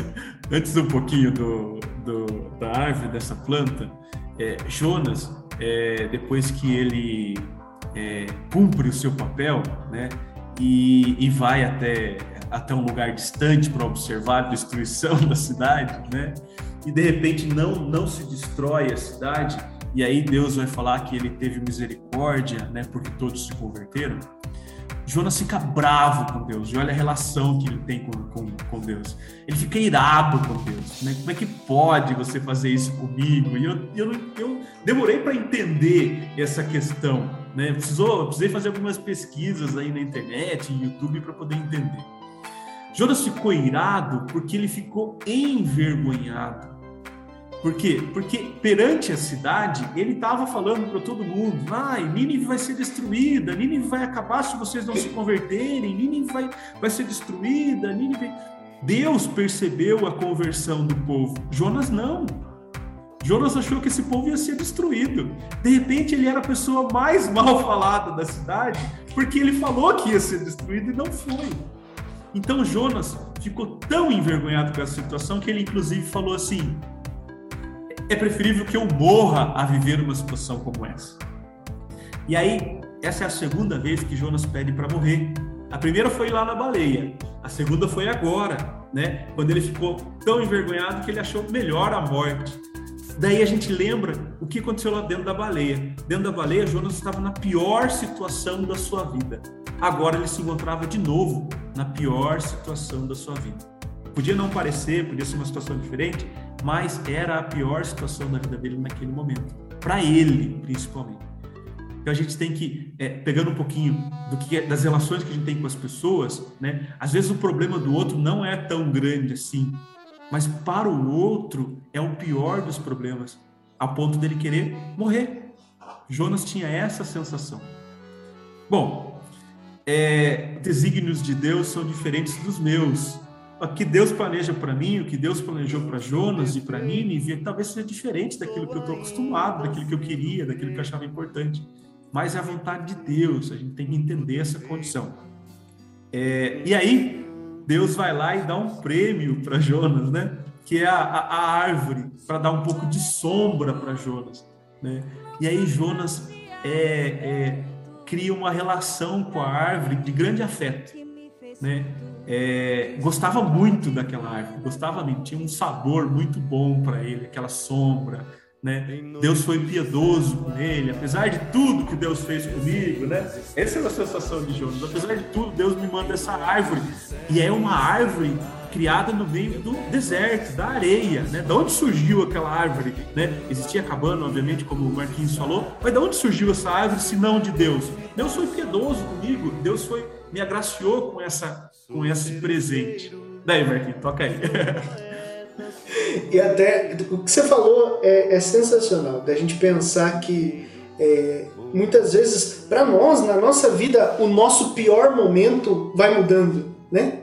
Antes um pouquinho do, do da árvore, dessa planta, é, Jonas, é, depois que ele é, cumpre o seu papel, né? E, e vai até, até um lugar distante para observar a destruição da cidade, né? E de repente não, não se destrói a cidade, e aí Deus vai falar que ele teve misericórdia, né? Porque todos se converteram. Jonas fica bravo com Deus, e olha a relação que ele tem com, com, com Deus. Ele fica irado com Deus. Né? Como é que pode você fazer isso comigo? E eu, eu, eu demorei para entender essa questão. Né? Precisou, precisei fazer algumas pesquisas aí na internet, em YouTube, para poder entender. Jonas ficou irado porque ele ficou envergonhado por quê? Porque perante a cidade, ele estava falando para todo mundo: ah, Nínive vai ser destruída, Nínive vai acabar se vocês não se converterem, Nínive vai, vai ser destruída, Nínive. Deus percebeu a conversão do povo, Jonas não. Jonas achou que esse povo ia ser destruído. De repente, ele era a pessoa mais mal falada da cidade, porque ele falou que ia ser destruído e não foi. Então, Jonas ficou tão envergonhado com essa situação que ele, inclusive, falou assim: é preferível que eu morra a viver uma situação como essa. E aí, essa é a segunda vez que Jonas pede para morrer. A primeira foi lá na baleia, a segunda foi agora, né? Quando ele ficou tão envergonhado que ele achou melhor a morte. Daí a gente lembra o que aconteceu lá dentro da baleia. Dentro da baleia, Jonas estava na pior situação da sua vida. Agora ele se encontrava de novo na pior situação da sua vida. Podia não parecer, podia ser uma situação diferente, mas era a pior situação da vida dele naquele momento. Para ele, principalmente. Então a gente tem que, é, pegando um pouquinho do que é, das relações que a gente tem com as pessoas, né? Às vezes o problema do outro não é tão grande assim, mas para o outro é o pior dos problemas, a ponto dele querer morrer. Jonas tinha essa sensação. Bom, é, desígnios de Deus são diferentes dos meus. O que Deus planeja para mim, o que Deus planejou para Jonas e para Nínive, talvez seja diferente daquilo que eu estou acostumado, daquilo que eu queria, daquilo que eu achava importante. Mas é a vontade de Deus, a gente tem que entender essa condição. É, e aí, Deus vai lá e dá um prêmio para Jonas, né? Que é a, a, árvore, para dar um pouco de sombra para Jonas. Né? E aí, Jonas é, é, cria uma relação com a árvore de grande afeto. Né? É, gostava muito daquela árvore, gostava muito, tinha um sabor muito bom para ele, aquela sombra, né? Deus foi piedoso com ele, apesar de tudo que Deus fez comigo, né? Essa é a sensação de Jonas. Apesar de tudo, Deus me manda essa árvore e é uma árvore criada no meio do deserto, da areia, né? Da onde surgiu aquela árvore, né? Existia cabana, obviamente, como o Marquinhos falou, mas da onde surgiu essa árvore se não de Deus? Deus foi piedoso comigo, Deus foi me agraciou com essa com esse presente. Daí, Marquinhos, toca aí. E até o que você falou é, é sensacional, da gente pensar que é, muitas vezes, para nós, na nossa vida, o nosso pior momento vai mudando, né?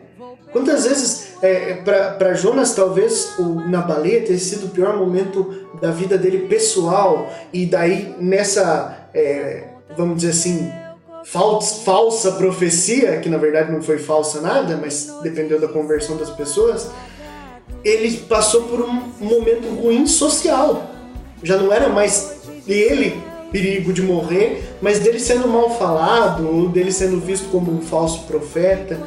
Quantas vezes, é, para Jonas, talvez o, na baleia ter sido o pior momento da vida dele pessoal, e daí nessa, é, vamos dizer assim, falsa, falsa profecia, que na verdade não foi falsa nada, mas dependeu da conversão das pessoas, ele passou por um momento ruim social. Já não era mais dele perigo de morrer, mas dele sendo mal falado, dele sendo visto como um falso profeta.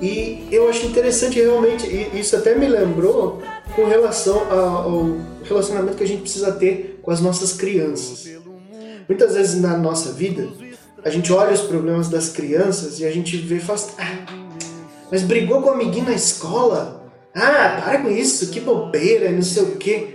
E eu acho interessante realmente, e isso até me lembrou com relação ao relacionamento que a gente precisa ter com as nossas crianças. Muitas vezes na nossa vida, a gente olha os problemas das crianças e a gente vê e fala assim, ah, mas brigou com o amiguinho na escola? Ah, para com isso, que bobeira, não sei o quê.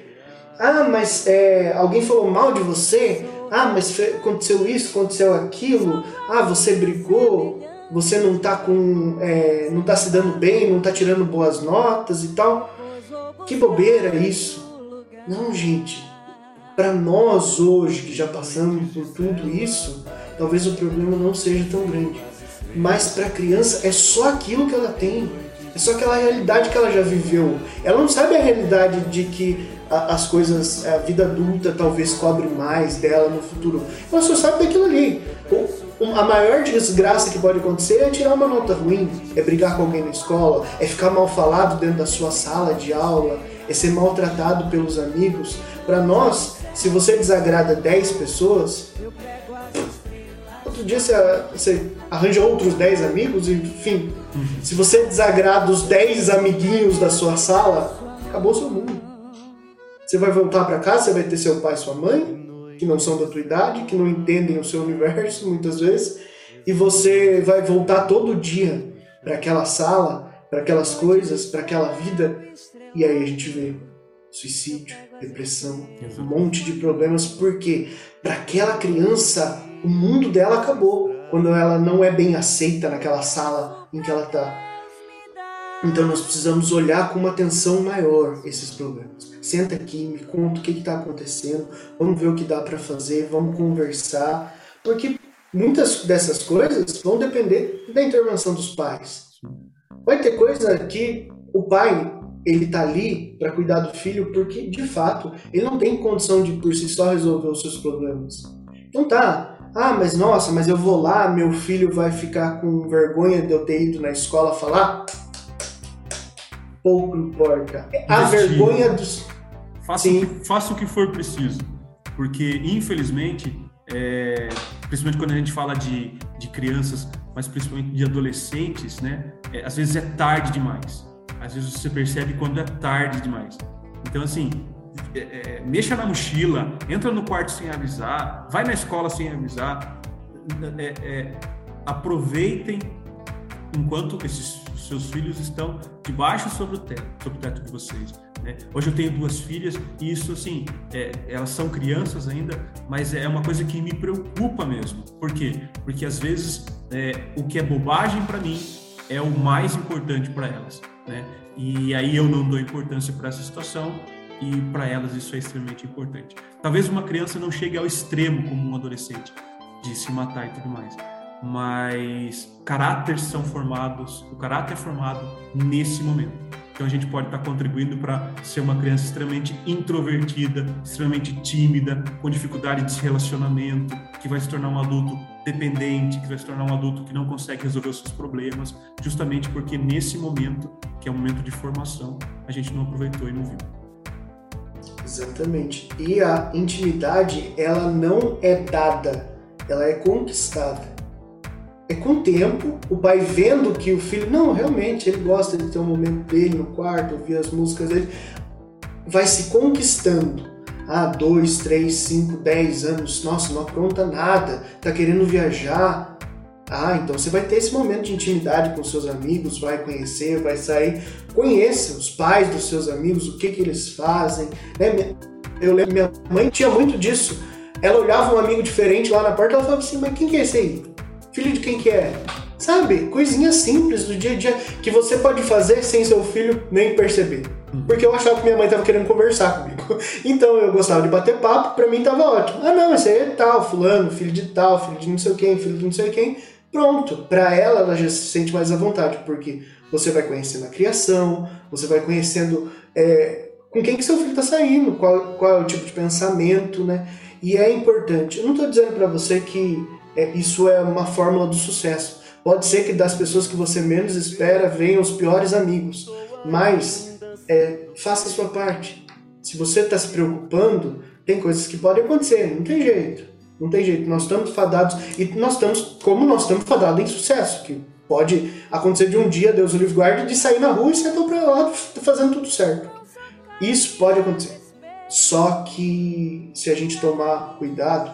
Ah, mas é, alguém falou mal de você? Ah, mas aconteceu isso, aconteceu aquilo. Ah, você brigou, você não tá com. É, não tá se dando bem, não tá tirando boas notas e tal. Que bobeira isso. Não, gente. Para nós hoje, que já passamos por tudo isso, talvez o problema não seja tão grande. Mas para a criança é só aquilo que ela tem é só aquela realidade que ela já viveu. Ela não sabe a realidade de que as coisas, a vida adulta talvez cobre mais dela no futuro. Ela só sabe daquilo ali. A maior desgraça que pode acontecer é tirar uma nota ruim, é brigar com alguém na escola, é ficar mal falado dentro da sua sala de aula, é ser maltratado pelos amigos. Para nós, se você desagrada 10 pessoas, outro dia você, você arranja outros 10 amigos, enfim. Uhum. Se você desagrada os 10 amiguinhos da sua sala, acabou o seu mundo. Você vai voltar para casa, você vai ter seu pai e sua mãe, que não são da tua idade, que não entendem o seu universo muitas vezes, e você vai voltar todo dia para aquela sala, para aquelas coisas, para aquela vida, e aí a gente vê suicídio, depressão, um monte de problemas, porque para aquela criança o mundo dela acabou quando ela não é bem aceita naquela sala em que ela está. Então nós precisamos olhar com uma atenção maior esses problemas. Senta aqui, me conta o que está acontecendo, vamos ver o que dá para fazer, vamos conversar, porque muitas dessas coisas vão depender da intervenção dos pais. Vai ter coisa que o pai ele tá ali para cuidar do filho porque de fato ele não tem condição de por si só resolver os seus problemas. Então tá, ah, mas nossa, mas eu vou lá, meu filho vai ficar com vergonha de eu ter ido na escola falar? Pouco importa. A vergonha dos. Faça, o que, faça o que for preciso. Porque, infelizmente, é, principalmente quando a gente fala de, de crianças, mas principalmente de adolescentes, né? É, às vezes é tarde demais. Às vezes você percebe quando é tarde demais. Então, assim, é, é, mexa na mochila, entra no quarto sem avisar, vai na escola sem avisar. É, é aproveitem enquanto esses seus filhos estão debaixo sobre o teto, sobre o teto de vocês. Né? Hoje eu tenho duas filhas e isso, assim, é, elas são crianças ainda, mas é uma coisa que me preocupa mesmo. Por quê? Porque às vezes é, o que é bobagem para mim é o mais importante para elas. Né? E aí eu não dou importância para essa situação e para elas isso é extremamente importante. Talvez uma criança não chegue ao extremo como um adolescente de se matar e tudo mais, mas caráteres são formados, o caráter é formado nesse momento. Então a gente pode estar contribuindo para ser uma criança extremamente introvertida, extremamente tímida, com dificuldade de relacionamento, que vai se tornar um adulto dependente, que vai se tornar um adulto que não consegue resolver os seus problemas, justamente porque nesse momento, que é um momento de formação, a gente não aproveitou e não viu. Exatamente. E a intimidade, ela não é dada, ela é conquistada. É com o tempo, o pai vendo que o filho, não, realmente, ele gosta de ter um momento dele no quarto, ouvir as músicas dele, vai se conquistando. Ah, dois, três, cinco, dez anos, nossa, não apronta nada, tá querendo viajar. Ah, então você vai ter esse momento de intimidade com seus amigos, vai conhecer, vai sair. Conheça os pais dos seus amigos, o que, que eles fazem. Né? Eu lembro, minha mãe tinha muito disso. Ela olhava um amigo diferente lá na porta, ela falava assim, mas quem que é esse aí? Filho de quem que é? Sabe? Coisinhas simples do dia a dia que você pode fazer sem seu filho nem perceber. Uhum. Porque eu achava que minha mãe tava querendo conversar comigo. Então eu gostava de bater papo, pra mim tava ótimo. Ah, não, esse aí é tal, fulano, filho de tal, filho de não sei quem, filho de não sei quem. Pronto. Pra ela, ela já se sente mais à vontade, porque você vai conhecendo a criação, você vai conhecendo é, com quem que seu filho tá saindo, qual, qual é o tipo de pensamento, né? E é importante. Eu não tô dizendo para você que é, isso é uma fórmula do sucesso. Pode ser que das pessoas que você menos espera venham os piores amigos, mas é, faça a sua parte. Se você está se preocupando, tem coisas que podem acontecer, não tem jeito. Não tem jeito, nós estamos fadados, e nós estamos, como nós estamos fadados em sucesso, que pode acontecer de um dia, Deus o livre guarde, de sair na rua e sentar para lá fazendo tudo certo. Isso pode acontecer. Só que se a gente tomar cuidado,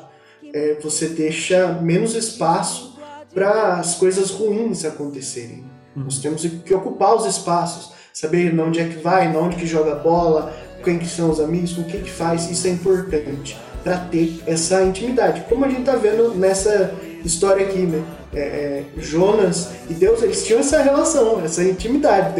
é, você deixa menos espaço para as coisas ruins acontecerem. Uhum. Nós temos que ocupar os espaços, saber onde é que vai, onde que joga bola, quem que são os amigos, o que que faz, isso é importante para ter essa intimidade. Como a gente está vendo nessa história aqui, né? É, é, Jonas e Deus, eles tinham essa relação, essa intimidade.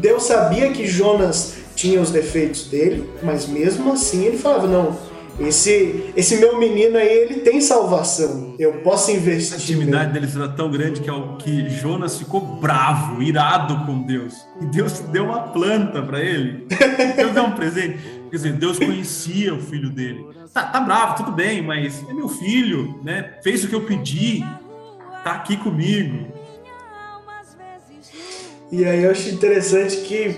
Deus sabia que Jonas tinha os defeitos dele, mas mesmo assim ele falava: não, esse, esse meu menino aí, ele tem salvação. Eu posso investir. A intimidade deles era tão grande que, que Jonas ficou bravo, irado com Deus. E Deus deu uma planta para ele. Deus deu um presente. Quer dizer, Deus conhecia o filho dele. Tá, tá bravo, tudo bem, mas é meu filho, né? Fez o que eu pedi, tá aqui comigo. E aí eu acho interessante que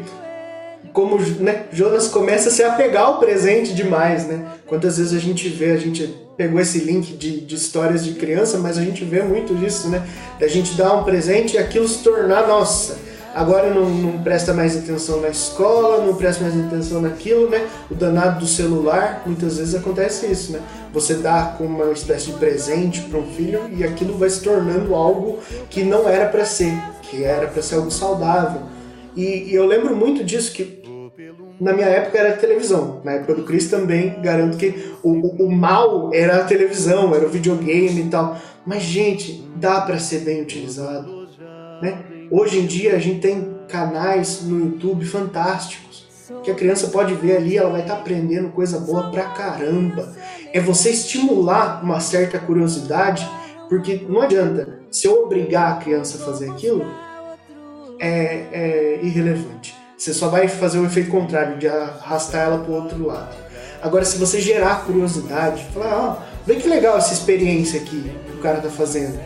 como né, Jonas começa a se apegar ao presente demais, né? Quantas vezes a gente vê, a gente pegou esse link de, de histórias de criança, mas a gente vê muito disso, né? Da gente dar um presente e aquilo se tornar nossa. Agora não, não presta mais atenção na escola, não presta mais atenção naquilo, né? O danado do celular, muitas vezes acontece isso, né? Você dá como uma espécie de presente para um filho e aquilo vai se tornando algo que não era para ser, que era para ser algo saudável. E, e, eu lembro muito disso que na minha época era a televisão. Na época do Chris também garanto que o, o, o mal era a televisão, era o videogame e tal. Mas, gente, dá para ser bem utilizado. Né? Hoje em dia a gente tem canais no YouTube fantásticos que a criança pode ver ali, ela vai estar tá aprendendo coisa boa pra caramba. É você estimular uma certa curiosidade, porque não adianta, se eu obrigar a criança a fazer aquilo, é, é irrelevante. Você só vai fazer o efeito contrário, de arrastar ela para o outro lado. Agora, se você gerar curiosidade, falar, ó, oh, vê que legal essa experiência aqui que o cara tá fazendo.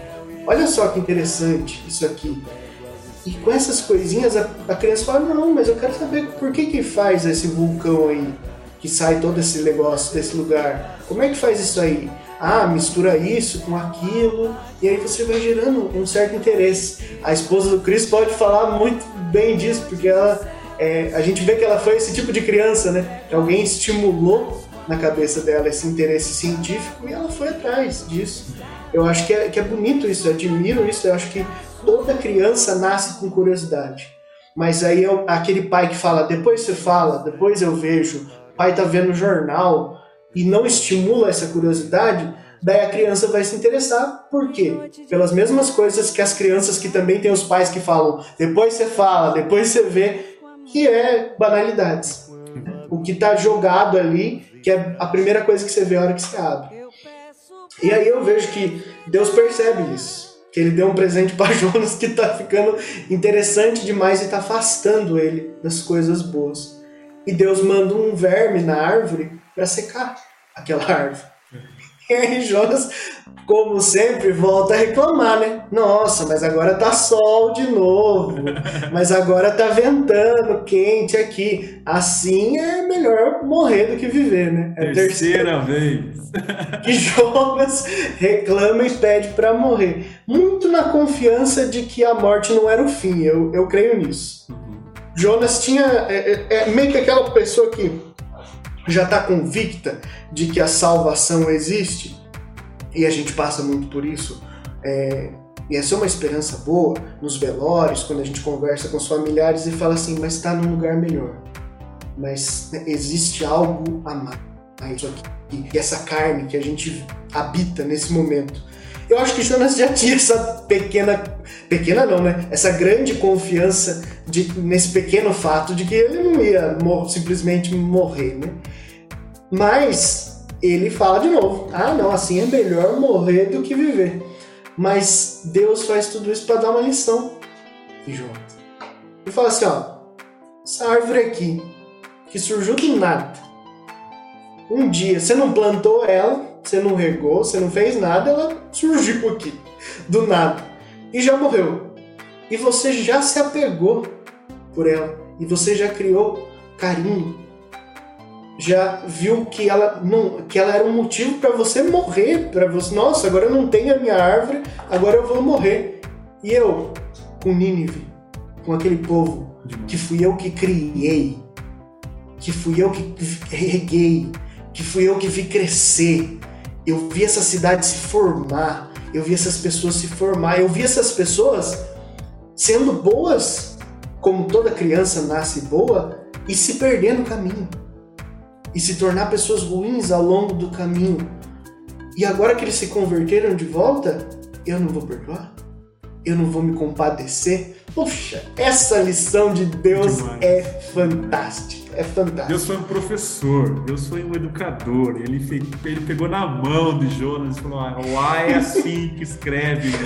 Olha só que interessante isso aqui. E com essas coisinhas a, a criança fala, não, mas eu quero saber por que que faz esse vulcão aí. que sai todo esse negócio desse lugar. Como é que faz isso aí? Ah, mistura isso com aquilo, e aí você vai gerando um certo interesse. A esposa do Chris pode falar muito bem disso, porque ela, é, a gente vê que ela foi esse tipo de criança, né? Que alguém estimulou na cabeça dela esse interesse científico e ela foi atrás disso. Eu acho que é, que é bonito isso, eu admiro isso, eu acho que toda criança nasce com curiosidade. Mas aí eu, aquele pai que fala, depois você fala, depois eu vejo, o pai tá vendo jornal e não estimula essa curiosidade, daí a criança vai se interessar. Por quê? Pelas mesmas coisas que as crianças que também têm os pais que falam, depois você fala, depois você vê, que é banalidades. O que está jogado ali, que é a primeira coisa que você vê a hora que você abre. E aí eu vejo que Deus percebe isso. Que ele deu um presente para Jonas que está ficando interessante demais e está afastando ele das coisas boas. E Deus manda um verme na árvore para secar aquela árvore. E aí Jonas, como sempre, volta a reclamar, né? Nossa, mas agora tá sol de novo. Mas agora tá ventando, quente aqui. Assim é melhor morrer do que viver, né? É terceira, terceira vez que Jonas reclama e pede para morrer. Muito na confiança de que a morte não era o fim. Eu, eu creio nisso. Uhum. Jonas tinha. É, é, é meio que aquela pessoa que já está convicta de que a salvação existe, e a gente passa muito por isso, é, e essa é uma esperança boa nos velórios, quando a gente conversa com os familiares e fala assim, mas está num lugar melhor. Mas existe algo a mais aqui, e essa carne que a gente habita nesse momento. Eu acho que Jonas já tinha essa pequena, pequena não, né? Essa grande confiança de, nesse pequeno fato de que ele não ia mor simplesmente morrer, né? Mas ele fala de novo: ah, não, assim é melhor morrer do que viver. Mas Deus faz tudo isso para dar uma lição em Jonas. Ele fala assim: ó, essa árvore aqui, que surgiu do nada, um dia você não plantou ela, você não regou, você não fez nada, ela surgiu aqui, do nada, e já morreu. E você já se apegou por ela, e você já criou carinho, já viu que ela não, que ela era um motivo para você morrer, para você, nossa, agora eu não tenho a minha árvore, agora eu vou morrer. E eu, com Nínive, com aquele povo que fui eu que criei, que fui eu que reguei, que fui eu que vi crescer, eu vi essa cidade se formar, eu vi essas pessoas se formar, eu vi essas pessoas sendo boas, como toda criança nasce boa, e se perder no caminho. E se tornar pessoas ruins ao longo do caminho. E agora que eles se converteram de volta, eu não vou perdoar? Eu não vou me compadecer? Puxa, essa lição de Deus Demais. é fantástica é fantástico. Deus foi um professor, Deus foi um educador. Ele, fez, ele pegou na mão de Jonas e falou: ah, é assim que escreve.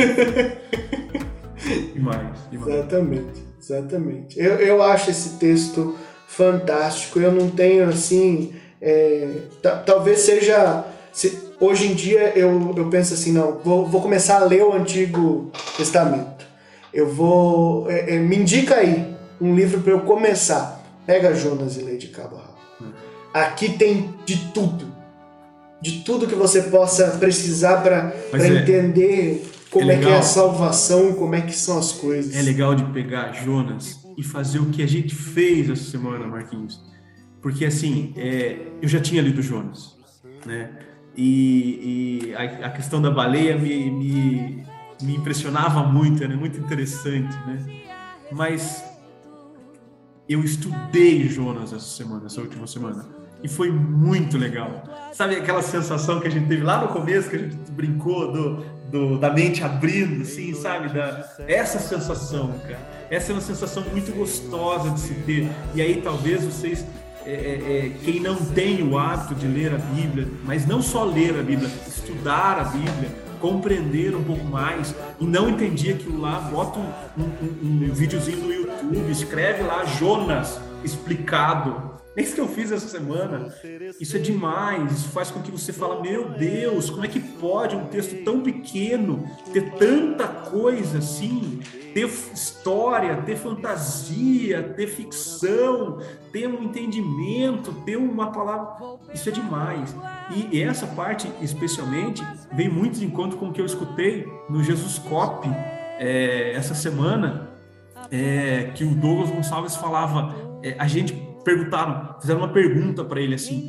demais, demais. Exatamente, exatamente. Eu, eu acho esse texto fantástico. Eu não tenho assim. É, talvez seja. Se, hoje em dia eu, eu penso assim: não, vou, vou começar a ler o Antigo Testamento. Eu vou. É, é, me indica aí um livro para eu começar. Pega Jonas e Lady de cabo Aqui tem de tudo. De tudo que você possa precisar para é, entender como é, é, que é a salvação, como é que são as coisas. É legal de pegar Jonas e fazer o que a gente fez essa semana, Marquinhos. Porque assim, é, eu já tinha lido Jonas, né? E, e a, a, questão da baleia me, me, me impressionava muito, era muito interessante, né? Mas eu estudei Jonas essa semana, essa última semana. E foi muito legal. Sabe aquela sensação que a gente teve lá no começo, que a gente brincou do, do da mente abrindo, assim, sabe? Da, essa sensação, cara. Essa é uma sensação muito gostosa de se ter. E aí talvez vocês é, é, é quem não tem o hábito de ler a Bíblia, mas não só ler a Bíblia, estudar a Bíblia, compreender um pouco mais e não entendia aquilo lá, bota um, um, um videozinho no YouTube, escreve lá Jonas explicado. Isso que eu fiz essa semana. Isso é demais. Isso faz com que você fale: Meu Deus, como é que pode um texto tão pequeno ter tanta coisa assim? Ter história, ter fantasia, ter ficção, ter um entendimento, ter uma palavra. Isso é demais. E essa parte, especialmente, vem muito de encontro com o que eu escutei no Jesus Cop é, essa semana, é, que o Douglas Gonçalves falava. É, a gente perguntaram, fizeram uma pergunta para ele assim: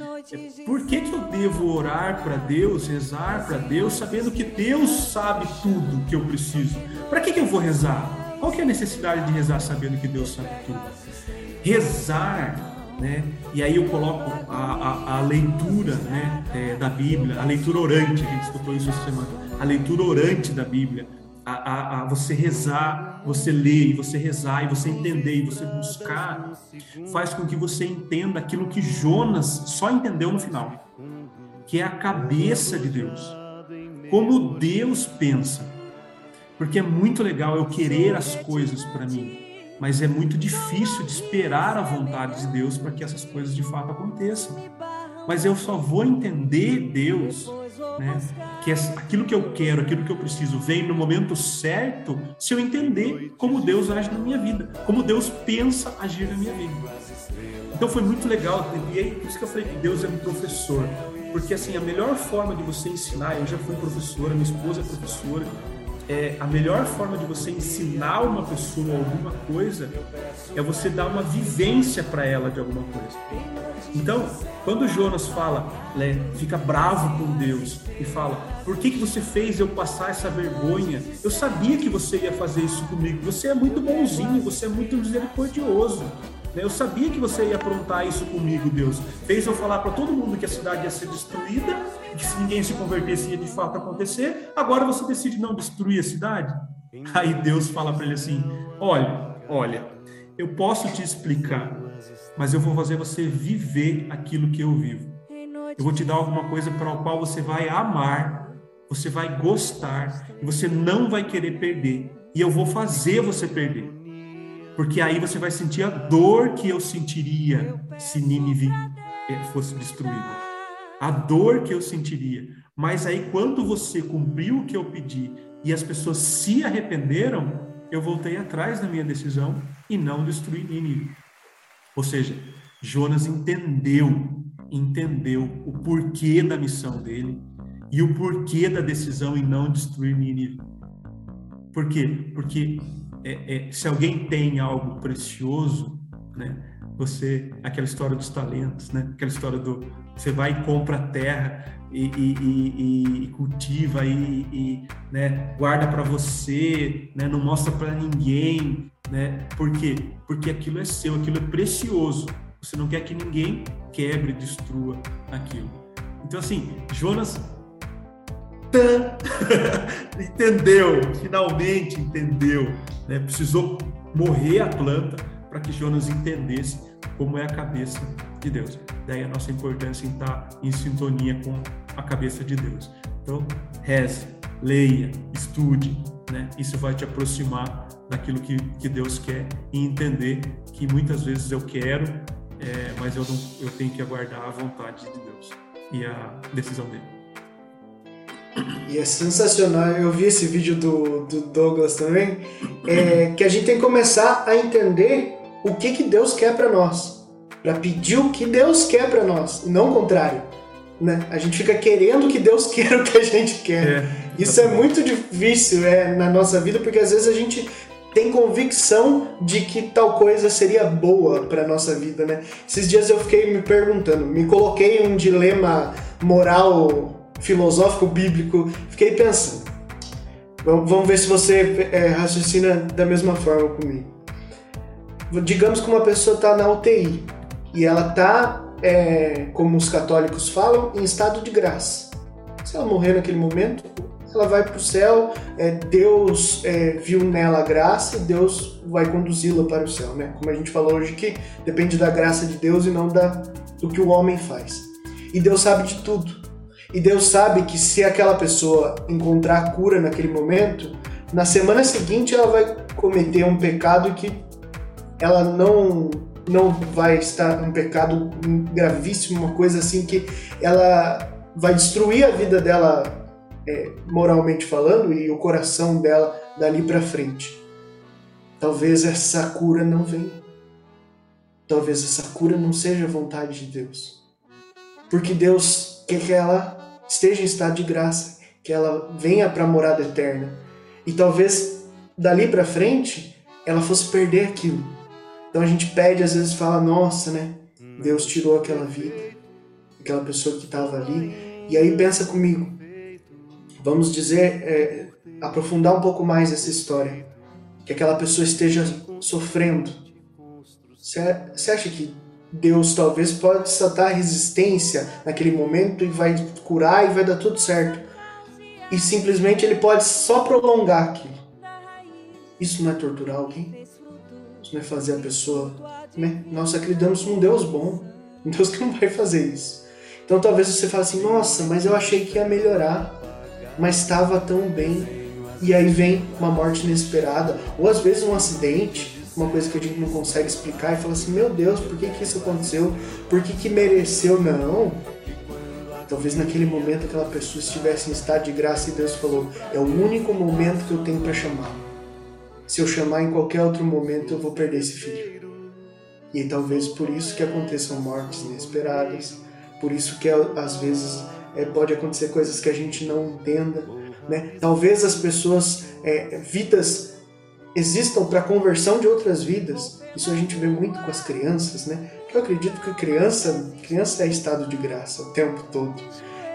por que, que eu devo orar para Deus, rezar para Deus, sabendo que Deus sabe tudo que eu preciso? Para que, que eu vou rezar? Qual que é a necessidade de rezar sabendo que Deus sabe tudo? Rezar, né? E aí eu coloco a, a, a leitura né, é, da Bíblia, a leitura orante, a gente escutou isso essa semana, a leitura orante da Bíblia a, a, a, você rezar, você ler, você rezar, e você entender, e você buscar, faz com que você entenda aquilo que Jonas só entendeu no final, que é a cabeça de Deus, como Deus pensa. Porque é muito legal eu querer as coisas para mim, mas é muito difícil de esperar a vontade de Deus para que essas coisas de fato aconteçam. Mas eu só vou entender Deus né? Que aquilo que eu quero, aquilo que eu preciso, vem no momento certo se eu entender como Deus age na minha vida, como Deus pensa agir na minha vida. Então foi muito legal, e aí por isso que eu falei que Deus é um professor, porque assim, a melhor forma de você ensinar, eu já fui professora, minha esposa é professora, é, a melhor forma de você ensinar uma pessoa alguma coisa é você dar uma vivência para ela de alguma coisa. Então, quando Jonas fala, né, fica bravo com Deus e fala: Por que, que você fez eu passar essa vergonha? Eu sabia que você ia fazer isso comigo. Você é muito bonzinho, você é muito misericordioso. Eu sabia que você ia aprontar isso comigo, Deus. Fez eu falar para todo mundo que a cidade ia ser destruída, que se ninguém se convertesse ia de fato acontecer. Agora você decide não destruir a cidade? Aí Deus fala para ele assim: Olha, olha, eu posso te explicar mas eu vou fazer você viver aquilo que eu vivo. Eu vou te dar alguma coisa para o qual você vai amar, você vai gostar e você não vai querer perder. E eu vou fazer você perder. Porque aí você vai sentir a dor que eu sentiria se Nínive eh, fosse destruída. A dor que eu sentiria. Mas aí, quando você cumpriu o que eu pedi e as pessoas se arrependeram, eu voltei atrás da minha decisão e não destruí Nínive. Ou seja, Jonas entendeu, entendeu o porquê da missão dele e o porquê da decisão em não destruir Nínive. Por quê? Porque é, é, se alguém tem algo precioso, né? Você, aquela história dos talentos, né? Aquela história do você vai e compra a terra e, e, e, e cultiva e, né, guarda para você, né? Não mostra para ninguém, né? Por quê? Porque aquilo é seu, aquilo é precioso. Você não quer que ninguém quebre, destrua aquilo. Então, assim, Jonas entendeu, finalmente entendeu. Né? Precisou morrer a planta para que Jonas entendesse como é a cabeça de Deus. Daí a nossa importância em estar em sintonia com a cabeça de Deus. Então, reze, leia, estude, né? Isso vai te aproximar daquilo que, que Deus quer e entender que muitas vezes eu quero, é, mas eu, não, eu tenho que aguardar a vontade de Deus e a decisão dele. E é sensacional, eu vi esse vídeo do, do Douglas também, é, que a gente tem que começar a entender o que, que Deus quer para nós, para pedir o que Deus quer para nós, e não o contrário. Né? A gente fica querendo que Deus queira o que a gente quer. É, Isso é muito difícil é, na nossa vida, porque às vezes a gente tem convicção de que tal coisa seria boa para nossa vida, né? Esses dias eu fiquei me perguntando, me coloquei em um dilema moral, filosófico, bíblico, fiquei pensando. Vamos ver se você é, raciocina da mesma forma comigo. Digamos que uma pessoa está na UTI e ela está, é, como os católicos falam, em estado de graça. Se ela morrer naquele momento, ela vai para o céu, é, Deus é, viu nela a graça Deus vai conduzi-la para o céu, né? Como a gente falou hoje que depende da graça de Deus e não da, do que o homem faz. E Deus sabe de tudo. E Deus sabe que se aquela pessoa encontrar cura naquele momento, na semana seguinte ela vai cometer um pecado que ela não não vai estar um pecado gravíssimo, uma coisa assim que ela vai destruir a vida dela é, moralmente falando e o coração dela dali para frente. Talvez essa cura não venha. Talvez essa cura não seja a vontade de Deus. Porque Deus quer que ela esteja em estado de graça, que ela venha para a morada eterna. E talvez dali para frente ela fosse perder aquilo. Então a gente pede, às vezes fala, nossa, né? Deus tirou aquela vida, aquela pessoa que estava ali. E aí pensa comigo, vamos dizer, é, aprofundar um pouco mais essa história. Que aquela pessoa esteja sofrendo. Você acha que Deus talvez pode dar resistência naquele momento e vai curar e vai dar tudo certo? E simplesmente ele pode só prolongar aquilo. Isso não é torturar alguém? Isso não é fazer a pessoa. Né? Nós acreditamos num Deus bom, um Deus que não vai fazer isso. Então talvez você fale assim: nossa, mas eu achei que ia melhorar, mas estava tão bem. E aí vem uma morte inesperada, ou às vezes um acidente, uma coisa que a gente não consegue explicar e fala assim: meu Deus, por que, que isso aconteceu? Por que, que mereceu? Não. Talvez naquele momento aquela pessoa estivesse em estado de graça e Deus falou: é o único momento que eu tenho para chamar se eu chamar em qualquer outro momento, eu vou perder esse filho. E talvez por isso que aconteçam mortes inesperadas, por isso que às vezes é, pode acontecer coisas que a gente não entenda, né? Talvez as pessoas, é, vidas existam para conversão de outras vidas. Isso a gente vê muito com as crianças, né? Eu acredito que criança, criança é estado de graça o tempo todo.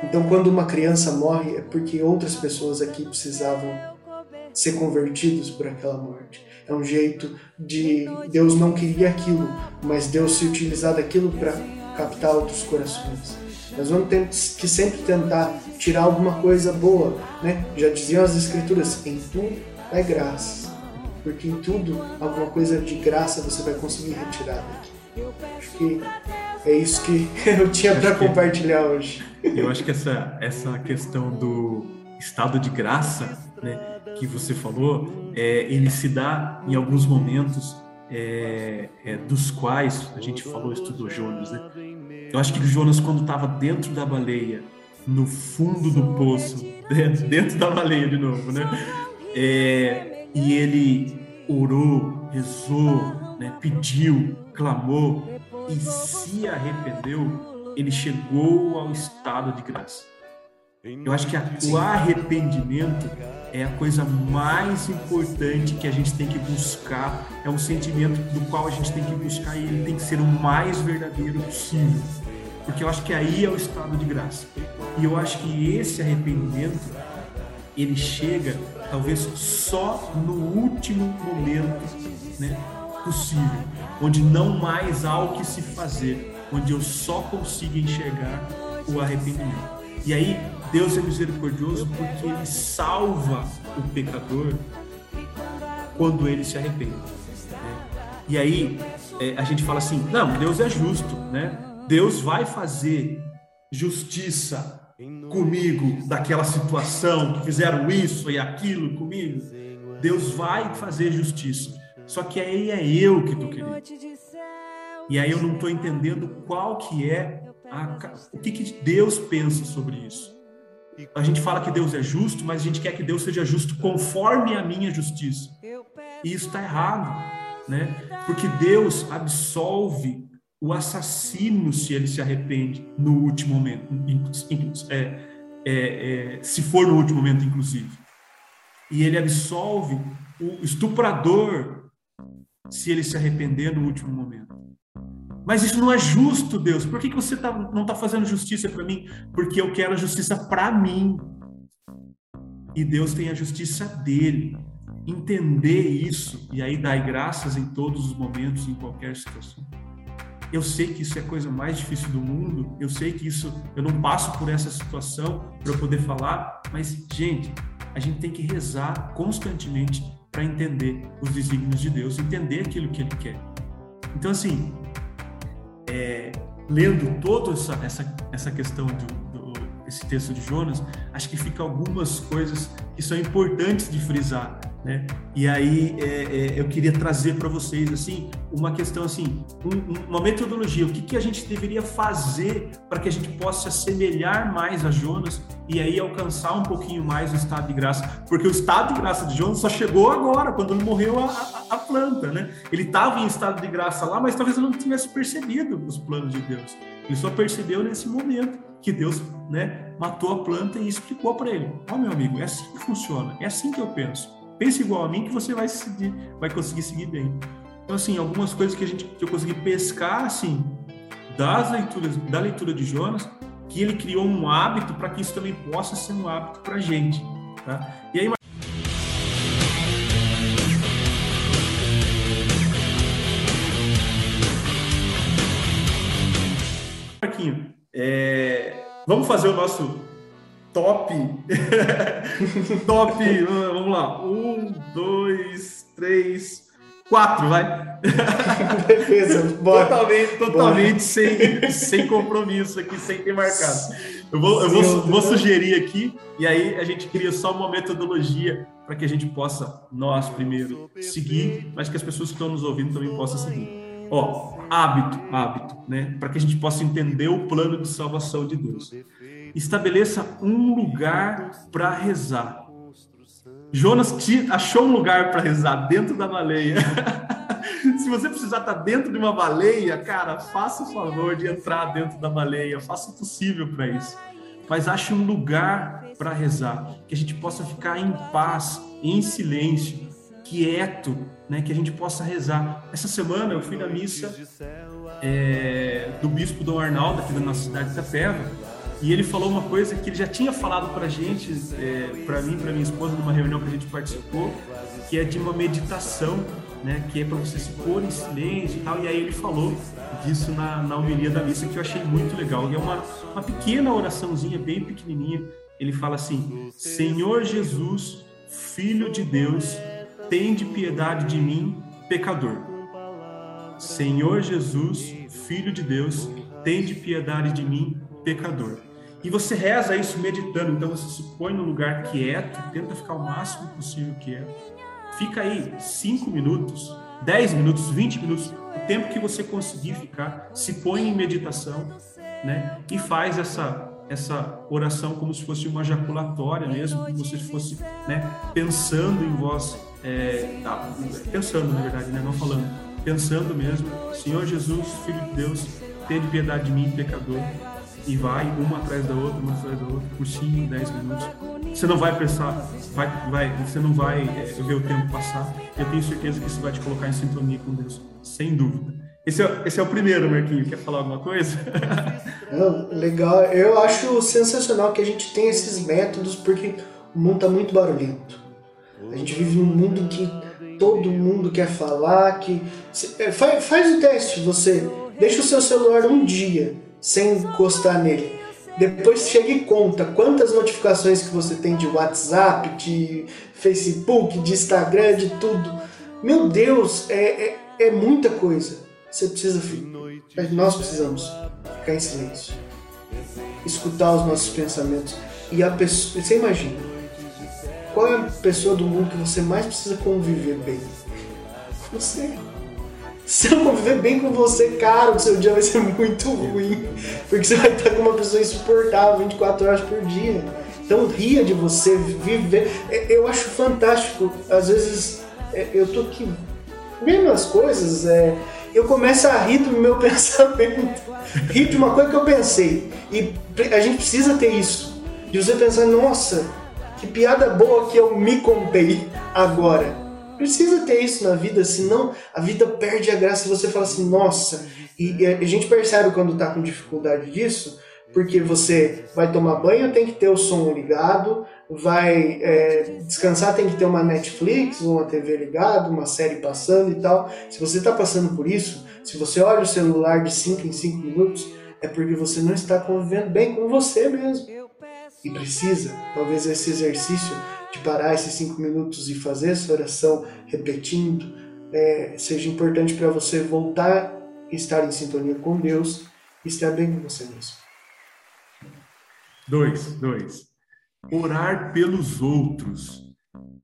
Então, quando uma criança morre, é porque outras pessoas aqui precisavam ser convertidos por aquela morte. É um jeito de Deus não queria aquilo, mas Deus se utilizar daquilo para captar outros corações. Nós vamos ter que sempre tentar tirar alguma coisa boa, né? Já diziam as escrituras, em tudo é graça. Porque em tudo, alguma coisa de graça você vai conseguir retirar daqui. Acho que é isso que eu tinha para compartilhar hoje. Eu acho que essa, essa questão do estado de graça, né, que você falou, é, ele se dá em alguns momentos é, é, dos quais a gente falou, estudou Jonas, né? Eu acho que Jonas, quando estava dentro da baleia, no fundo do poço, dentro da baleia de novo, né? É, e ele orou, rezou, né? pediu, clamou e se arrependeu, ele chegou ao estado de graça. Eu acho que a, o arrependimento é a coisa mais importante que a gente tem que buscar. É um sentimento do qual a gente tem que buscar e ele tem que ser o mais verdadeiro possível. Porque eu acho que aí é o estado de graça. E eu acho que esse arrependimento ele chega talvez só no último momento né, possível, onde não mais há o que se fazer, onde eu só consigo enxergar o arrependimento. E aí Deus é misericordioso porque ele salva o pecador quando ele se arrepende. Né? E aí é, a gente fala assim: não, Deus é justo, né? Deus vai fazer justiça comigo daquela situação que fizeram isso e aquilo comigo. Deus vai fazer justiça. Só que aí é eu que estou querendo. E aí eu não estou entendendo qual que é a, o que, que Deus pensa sobre isso. A gente fala que Deus é justo, mas a gente quer que Deus seja justo conforme a minha justiça. E isso está errado, né? Porque Deus absolve o assassino se ele se arrepende no último momento, é, é, é, se for no último momento, inclusive. E ele absolve o estuprador se ele se arrepender no último momento. Mas isso não é justo, Deus. Por que, que você tá, não está fazendo justiça para mim? Porque eu quero a justiça para mim. E Deus tem a justiça dele. Entender isso e aí dar graças em todos os momentos, em qualquer situação. Eu sei que isso é a coisa mais difícil do mundo. Eu sei que isso eu não passo por essa situação para poder falar, mas gente, a gente tem que rezar constantemente para entender os desígnios de Deus, entender aquilo que Ele quer. Então assim, é, lendo toda essa, essa, essa questão do, do, esse texto de Jonas, acho que fica algumas coisas que são importantes de frisar. Né? E aí é, é, eu queria trazer para vocês assim uma questão assim, um, uma metodologia, o que, que a gente deveria fazer para que a gente possa se assemelhar mais a Jonas e aí alcançar um pouquinho mais o estado de graça, porque o estado de graça de Jonas só chegou agora, quando ele morreu a, a, a planta, né? Ele estava em estado de graça lá, mas talvez ele não tivesse percebido os planos de Deus. Ele só percebeu nesse momento que Deus, né, matou a planta e explicou para ele: "Ó, oh, meu amigo, é assim que funciona, é assim que eu penso. Pense igual a mim que você vai seguir, vai conseguir seguir bem. Então, assim, algumas coisas que a gente que eu consegui pescar, assim, das leituras, da leitura de Jonas, que ele criou um hábito para que isso também possa ser um hábito para a gente, tá? E aí, Marquinho, é, vamos fazer o nosso top. top. Vamos lá. Um, dois, três, quatro, vai. Defesa, bora. Totalmente, totalmente sem, sem compromisso aqui, sem ter marcado. Eu vou, eu vou, vou sugerir aqui, e aí a gente cria só uma metodologia para que a gente possa, nós primeiro, seguir, mas que as pessoas que estão nos ouvindo também possam seguir. Ó, hábito, hábito, né? Para que a gente possa entender o plano de salvação de Deus estabeleça um lugar para rezar. Jonas achou um lugar para rezar dentro da baleia. Se você precisar estar tá dentro de uma baleia, cara, faça o favor de entrar dentro da baleia, faça o possível para isso. Mas ache um lugar para rezar, que a gente possa ficar em paz, em silêncio, quieto, né? Que a gente possa rezar. Essa semana eu fui na missa é, do bispo Dom Arnaldo aqui da nossa cidade de Itapeva e ele falou uma coisa que ele já tinha falado para gente, é, para mim, para minha esposa, numa reunião que a gente participou, que é de uma meditação, né, que é para você se pôr em silêncio e tal. E aí ele falou disso na, na homilia da missa, que eu achei muito legal. E é uma, uma pequena oraçãozinha, bem pequenininha. Ele fala assim: Senhor Jesus, Filho de Deus, tende piedade de mim, pecador. Senhor Jesus, Filho de Deus, tende piedade de mim, pecador. E você reza isso meditando, então você se põe no lugar quieto, tenta ficar o máximo possível quieto. Fica aí 5 minutos, 10 minutos, 20 minutos, o tempo que você conseguir ficar, se põe em meditação, né? E faz essa essa oração como se fosse uma jaculatória mesmo, como se fosse, né, pensando em voz, é, tá, pensando na verdade, né, não falando, pensando mesmo, Senhor Jesus, Filho de Deus, tenha piedade de mim, pecador e vai uma atrás da outra, uma atrás da outra, por 5, 10 minutos. Você não vai pensar, vai, vai, você não vai é, ver o tempo passar. Eu tenho certeza que isso vai te colocar em sintonia com Deus, sem dúvida. Esse é, esse é o primeiro, Marquinho. Quer falar alguma coisa? Não, legal. Eu acho sensacional que a gente tem esses métodos, porque o mundo está muito barulhento. A gente vive num mundo que todo mundo quer falar, que é, faz, faz o teste, você deixa o seu celular um dia sem encostar nele. Depois chega e conta quantas notificações que você tem de WhatsApp, de Facebook, de Instagram, de tudo. Meu Deus, é, é, é muita coisa. Você precisa, nós precisamos ficar em silêncio, escutar os nossos pensamentos. E a pessoa, você imagina, qual é a pessoa do mundo que você mais precisa conviver bem? Você. Se eu conviver bem com você, cara, o seu dia vai ser muito ruim. Porque você vai estar com uma pessoa insuportável 24 horas por dia. Então ria de você, viver. É, eu acho fantástico. Às vezes é, eu tô aqui vendo as coisas, é, eu começo a rir do meu pensamento. Rir de uma coisa que eu pensei. E a gente precisa ter isso. De você pensar, nossa, que piada boa que eu me contei agora. Precisa ter isso na vida, senão a vida perde a graça e você fala assim, nossa. E, a gente percebe quando tá com dificuldade disso, porque você vai tomar banho, tem que ter o som ligado, vai é, descansar, tem que ter uma Netflix, uma TV ligada, uma série passando e tal. Se você está passando por isso, se você olha o celular de 5 em 5 minutos, é porque você não está convivendo bem com você mesmo. E precisa, talvez esse exercício parar esses cinco minutos e fazer essa oração repetindo, é, seja importante para você voltar a estar em sintonia com Deus e estar bem com você mesmo. Dois, dois. Orar pelos outros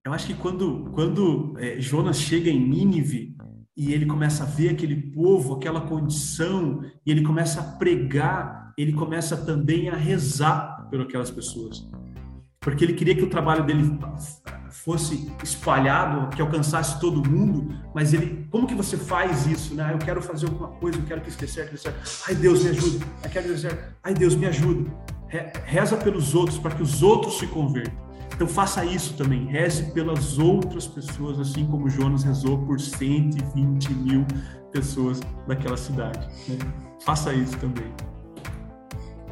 Eu acho que quando, quando é, Jonas chega em Nínive e ele começa a ver aquele povo, aquela condição, e ele começa a pregar, ele começa também a rezar por aquelas pessoas. Porque ele queria que o trabalho dele fosse espalhado, que alcançasse todo mundo, mas ele, como que você faz isso, né? Eu quero fazer alguma coisa, eu quero que isso dê certo, dê certo. Ai, Deus, me ajuda. Eu quero que dê certo. Ai, Deus, me ajuda. Reza pelos outros, para que os outros se convertam. Então faça isso também, reze pelas outras pessoas, assim como Jonas rezou por 120 mil pessoas daquela cidade. Né? Faça isso também.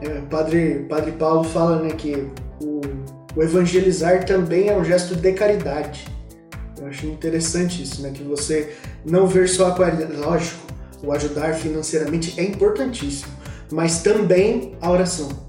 É, padre, Padre Paulo fala né, que o o evangelizar também é um gesto de caridade. Eu acho interessante isso, né? Que você não ver só a qualidade. Lógico, o ajudar financeiramente é importantíssimo, mas também a oração.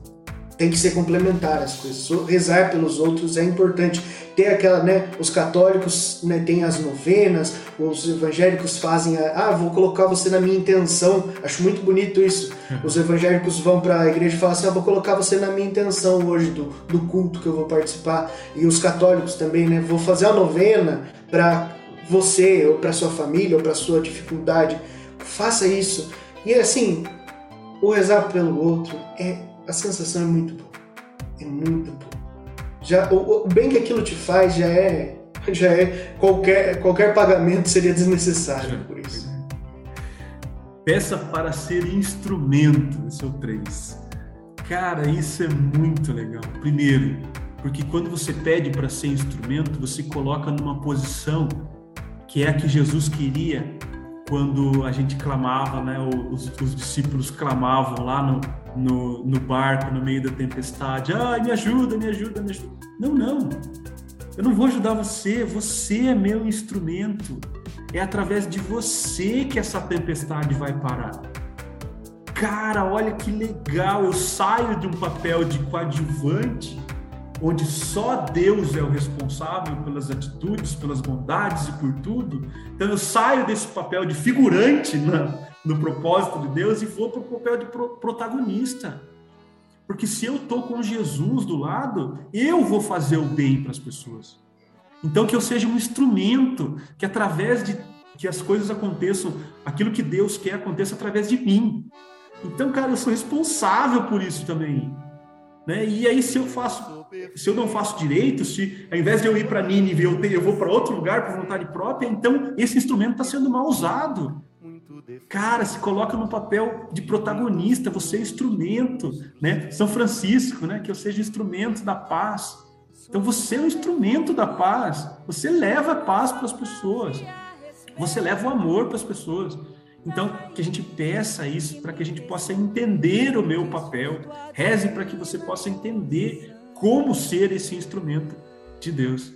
Tem que ser complementar as coisas. Rezar pelos outros é importante ter aquela, né, os católicos né, têm as novenas, os evangélicos fazem a, ah, vou colocar você na minha intenção. Acho muito bonito isso. Uhum. Os evangélicos vão para a igreja e falam assim, ah, vou colocar você na minha intenção hoje do, do culto que eu vou participar. E os católicos também, né, vou fazer a novena para você ou para sua família ou para sua dificuldade. Faça isso. E assim, o rezar pelo outro é a sensação é muito boa. É muito boa já o, o bem que aquilo te faz já é já é qualquer qualquer pagamento seria desnecessário por isso. Peça para ser instrumento, seu 3. Cara, isso é muito legal. Primeiro, porque quando você pede para ser instrumento, você coloca numa posição que é a que Jesus queria quando a gente clamava, né? Os, os discípulos clamavam lá no, no, no, barco, no meio da tempestade. Ai, me ajuda, me ajuda, me ajuda. Não, não. Eu não vou ajudar você. Você é meu instrumento. É através de você que essa tempestade vai parar. Cara, olha que legal. Eu saio de um papel de coadjuvante onde só Deus é o responsável pelas atitudes, pelas bondades e por tudo. Então eu saio desse papel de figurante na, no propósito de Deus e vou para o papel de pro, protagonista. Porque se eu estou com Jesus do lado, eu vou fazer o bem para as pessoas. Então que eu seja um instrumento que através de que as coisas aconteçam, aquilo que Deus quer aconteça através de mim. Então, cara, eu sou responsável por isso também. Né? E aí, se eu faço, se eu não faço direito, se ao invés de eu ir para Nínive, eu, eu vou para outro lugar por vontade própria, então esse instrumento está sendo mal usado. Cara, se coloca no papel de protagonista, você é instrumento, né? São Francisco, né? Que eu seja instrumento da paz. Então você é um instrumento da paz. Você leva a paz para as pessoas. Você leva o amor para as pessoas. Então, que a gente peça isso para que a gente possa entender o meu papel. Reze para que você possa entender como ser esse instrumento de Deus.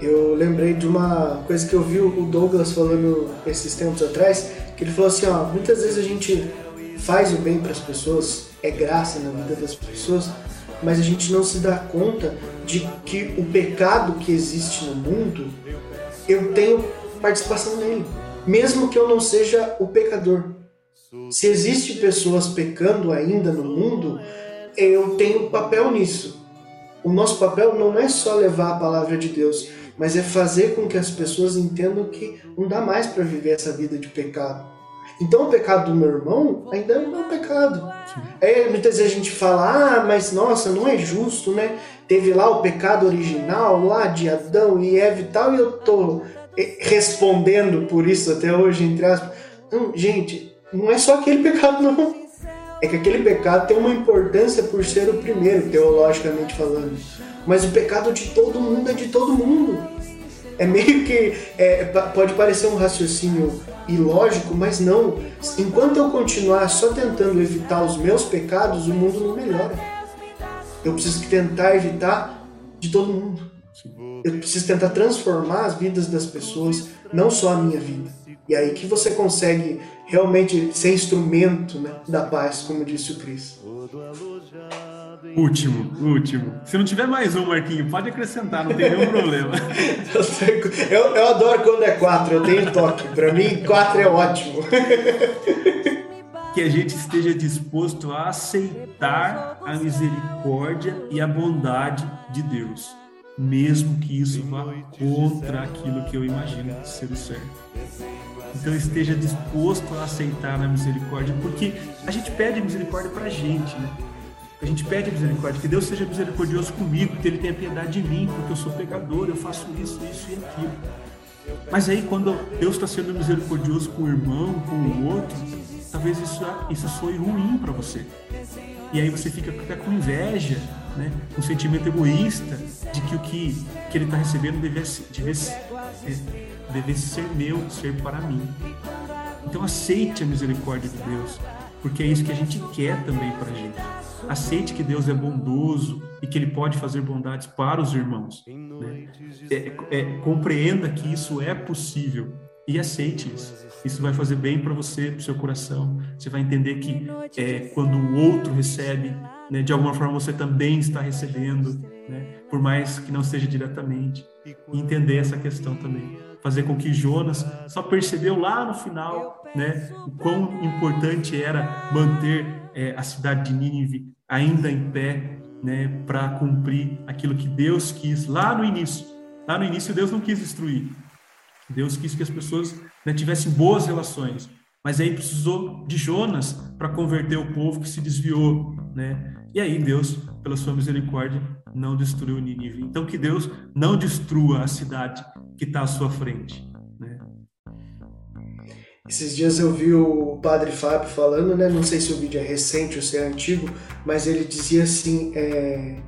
Eu lembrei de uma coisa que eu vi o Douglas falando esses tempos atrás, que ele falou assim, ó, muitas vezes a gente faz o bem para as pessoas, é graça na vida das pessoas, mas a gente não se dá conta de que o pecado que existe no mundo, eu tenho participação nele mesmo que eu não seja o pecador. Se existe pessoas pecando ainda no mundo, eu tenho papel nisso. O nosso papel não é só levar a palavra de Deus, mas é fazer com que as pessoas entendam que não dá mais para viver essa vida de pecado. Então o pecado do meu irmão ainda é um pecado. É, muitas vezes a gente fala, ah, mas nossa, não é justo, né? Teve lá o pecado original, lá de Adão e Eva e tal, e eu tô respondendo por isso até hoje, entre aspas. Não, gente, não é só aquele pecado, não. É que aquele pecado tem uma importância por ser o primeiro, teologicamente falando. Mas o pecado de todo mundo é de todo mundo. É meio que. É, pode parecer um raciocínio ilógico, mas não. Enquanto eu continuar só tentando evitar os meus pecados, o mundo não melhora. Eu preciso tentar evitar de todo mundo. Eu preciso tentar transformar as vidas das pessoas, não só a minha vida. E aí que você consegue realmente ser instrumento né, da paz, como disse o Cris. Último, último. Se não tiver mais um, Marquinho, pode acrescentar, não tem nenhum problema. eu, eu, adoro quando é quatro, eu tenho toque. Para mim, quatro é ótimo. que a gente esteja disposto a aceitar a misericórdia e a bondade de Deus mesmo que isso vá contra aquilo que eu imagino ser o certo. Então esteja disposto a aceitar a misericórdia, porque a gente pede misericórdia para a gente, né? A gente pede misericórdia, que Deus seja misericordioso comigo, que Ele tenha piedade de mim, porque eu sou pecador, eu faço isso, isso e aquilo. Mas aí quando Deus está sendo misericordioso com o irmão, com o outro, talvez isso, isso soe ruim para você. E aí você fica até com inveja, né? um sentimento egoísta de que o que, que ele está recebendo devesse, devesse, devesse ser meu, ser para mim. Então aceite a misericórdia de Deus, porque é isso que a gente quer também para a gente. Aceite que Deus é bondoso e que Ele pode fazer bondades para os irmãos. Né? É, é, compreenda que isso é possível e aceite isso. Isso vai fazer bem para você, para o seu coração. Você vai entender que é, quando o outro recebe, né, de alguma forma você também está recebendo, né, por mais que não seja diretamente. E entender essa questão também. Fazer com que Jonas só percebeu lá no final né, o quão importante era manter é, a cidade de Nínive ainda em pé né, para cumprir aquilo que Deus quis lá no início. Lá no início, Deus não quis destruir, Deus quis que as pessoas né, tivessem boas relações, mas aí precisou de Jonas para converter o povo que se desviou, né? E aí Deus, pela sua misericórdia, não destruiu Nínive. Então que Deus não destrua a cidade que está à sua frente. Né? Esses dias eu vi o Padre Fábio falando, né? Não sei se o vídeo é recente ou se é antigo, mas ele dizia assim. É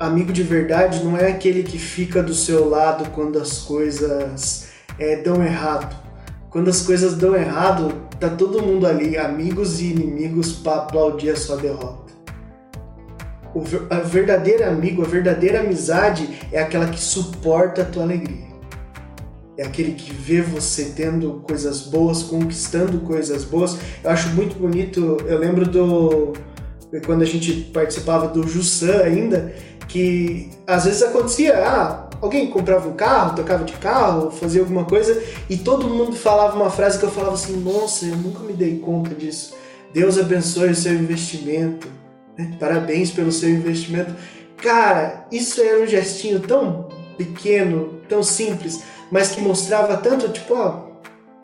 amigo de verdade não é aquele que fica do seu lado quando as coisas é, dão errado. Quando as coisas dão errado, tá todo mundo ali, amigos e inimigos, para aplaudir a sua derrota. O a verdadeira amigo, a verdadeira amizade é aquela que suporta a tua alegria. É aquele que vê você tendo coisas boas, conquistando coisas boas. Eu acho muito bonito, eu lembro do quando a gente participava do Jussan ainda, que às vezes acontecia, ah, alguém comprava um carro, tocava de carro, fazia alguma coisa e todo mundo falava uma frase que eu falava assim, nossa, eu nunca me dei conta disso. Deus abençoe o seu investimento. Né? Parabéns pelo seu investimento. Cara, isso era um gestinho tão pequeno, tão simples, mas que mostrava tanto, tipo, ó,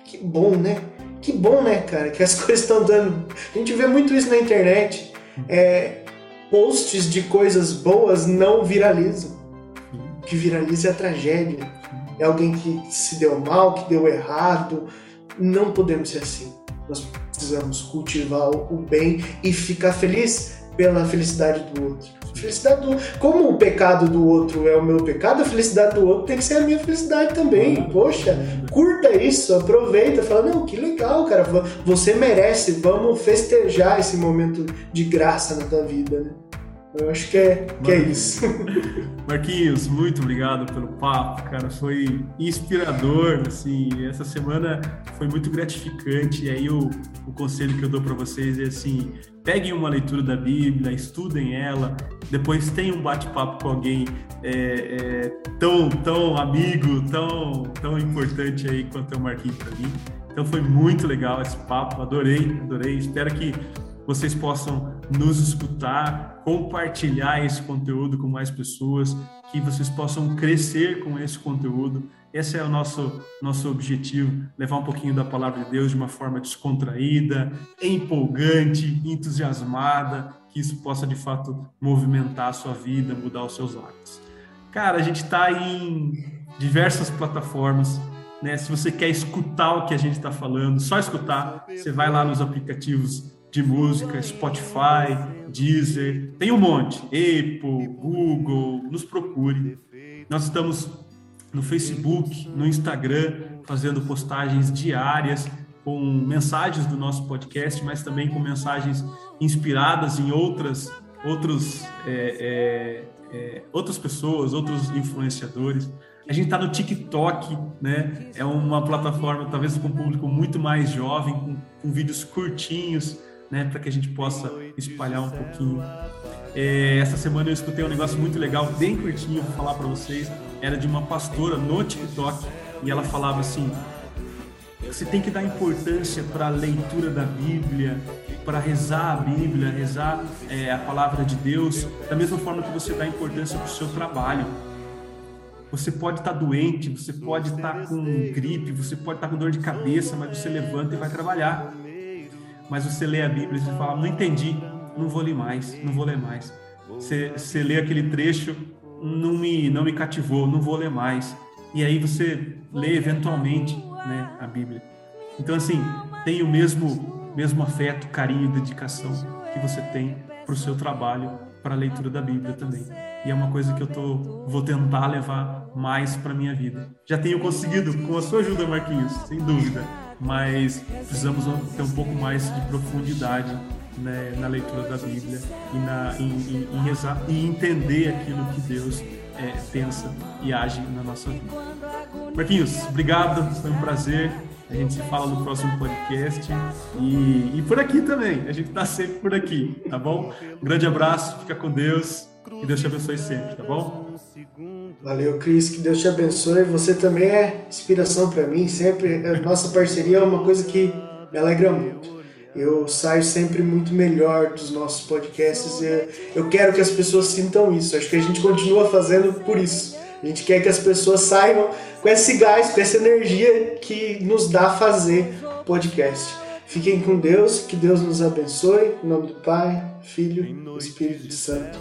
que bom, né? Que bom, né, cara, que as coisas estão dando. A gente vê muito isso na internet. É, posts de coisas boas não viralizam. O que viraliza é a tragédia. É alguém que se deu mal, que deu errado. Não podemos ser assim. Nós precisamos cultivar o bem e ficar feliz pela felicidade do outro. felicidade do como o pecado do outro é o meu pecado, a felicidade do outro tem que ser a minha felicidade também. Poxa, curta isso, aproveita, fala não, que legal, cara, você merece. Vamos festejar esse momento de graça na tua vida, né? Eu acho que é, que é isso. Marquinhos, muito obrigado pelo papo, cara. Foi inspirador, assim. Essa semana foi muito gratificante. E aí o, o conselho que eu dou para vocês é assim: peguem uma leitura da Bíblia, estudem ela, depois tenham um bate-papo com alguém é, é, tão, tão amigo, tão, tão importante aí quanto é o Marquinhos para mim. Então foi muito legal esse papo, adorei, adorei. Espero que vocês possam nos escutar, compartilhar esse conteúdo com mais pessoas, que vocês possam crescer com esse conteúdo. Esse é o nosso nosso objetivo, levar um pouquinho da palavra de Deus de uma forma descontraída, empolgante, entusiasmada, que isso possa de fato movimentar a sua vida, mudar os seus hábitos. Cara, a gente está em diversas plataformas, né? Se você quer escutar o que a gente está falando, só escutar, você vai lá nos aplicativos de música, Spotify, Deezer, tem um monte, Apple, Google, nos procure. Nós estamos no Facebook, no Instagram, fazendo postagens diárias com mensagens do nosso podcast, mas também com mensagens inspiradas em outras, outros, é, é, é, outras pessoas, outros influenciadores. A gente está no TikTok, né? É uma plataforma talvez com um público muito mais jovem, com, com vídeos curtinhos, né, para que a gente possa espalhar um pouquinho. É, essa semana eu escutei um negócio muito legal, bem curtinho, vou falar para vocês. Era de uma pastora no TikTok e ela falava assim: você tem que dar importância para a leitura da Bíblia, para rezar a Bíblia, rezar é, a palavra de Deus, da mesma forma que você dá importância para o seu trabalho. Você pode estar tá doente, você pode estar tá com gripe, você pode estar tá com dor de cabeça, mas você levanta e vai trabalhar. Mas você lê a Bíblia e você fala: Não entendi, não vou ler mais, não vou ler mais. Você, você lê aquele trecho, não me, não me cativou, não vou ler mais. E aí você lê eventualmente né, a Bíblia. Então, assim, tem o mesmo, mesmo afeto, carinho dedicação que você tem para o seu trabalho, para a leitura da Bíblia também. E é uma coisa que eu tô, vou tentar levar mais para minha vida. Já tenho conseguido com a sua ajuda, Marquinhos, sem dúvida. Mas precisamos ter um pouco mais de profundidade né, na leitura da Bíblia e na, em, em, em rezar e entender aquilo que Deus é, pensa e age na nossa vida. Marquinhos, obrigado, foi um prazer. A gente se fala no próximo podcast e, e por aqui também. A gente está sempre por aqui, tá bom? Um grande abraço, fica com Deus. Que Deus te abençoe sempre, tá bom? Valeu, Cris. Que Deus te abençoe. Você também é inspiração para mim. Sempre, nossa parceria é uma coisa que me alegra muito. Eu saio sempre muito melhor dos nossos podcasts. Eu quero que as pessoas sintam isso. Acho que a gente continua fazendo por isso. A gente quer que as pessoas saiam com esse gás, com essa energia que nos dá fazer podcast. Fiquem com Deus, que Deus nos abençoe. Em nome do Pai, Filho e Espírito Santo.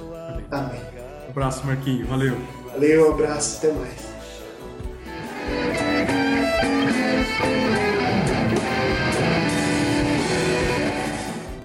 Amém. Um abraço, Marquinhos. Valeu. Valeu, abraço. Até mais.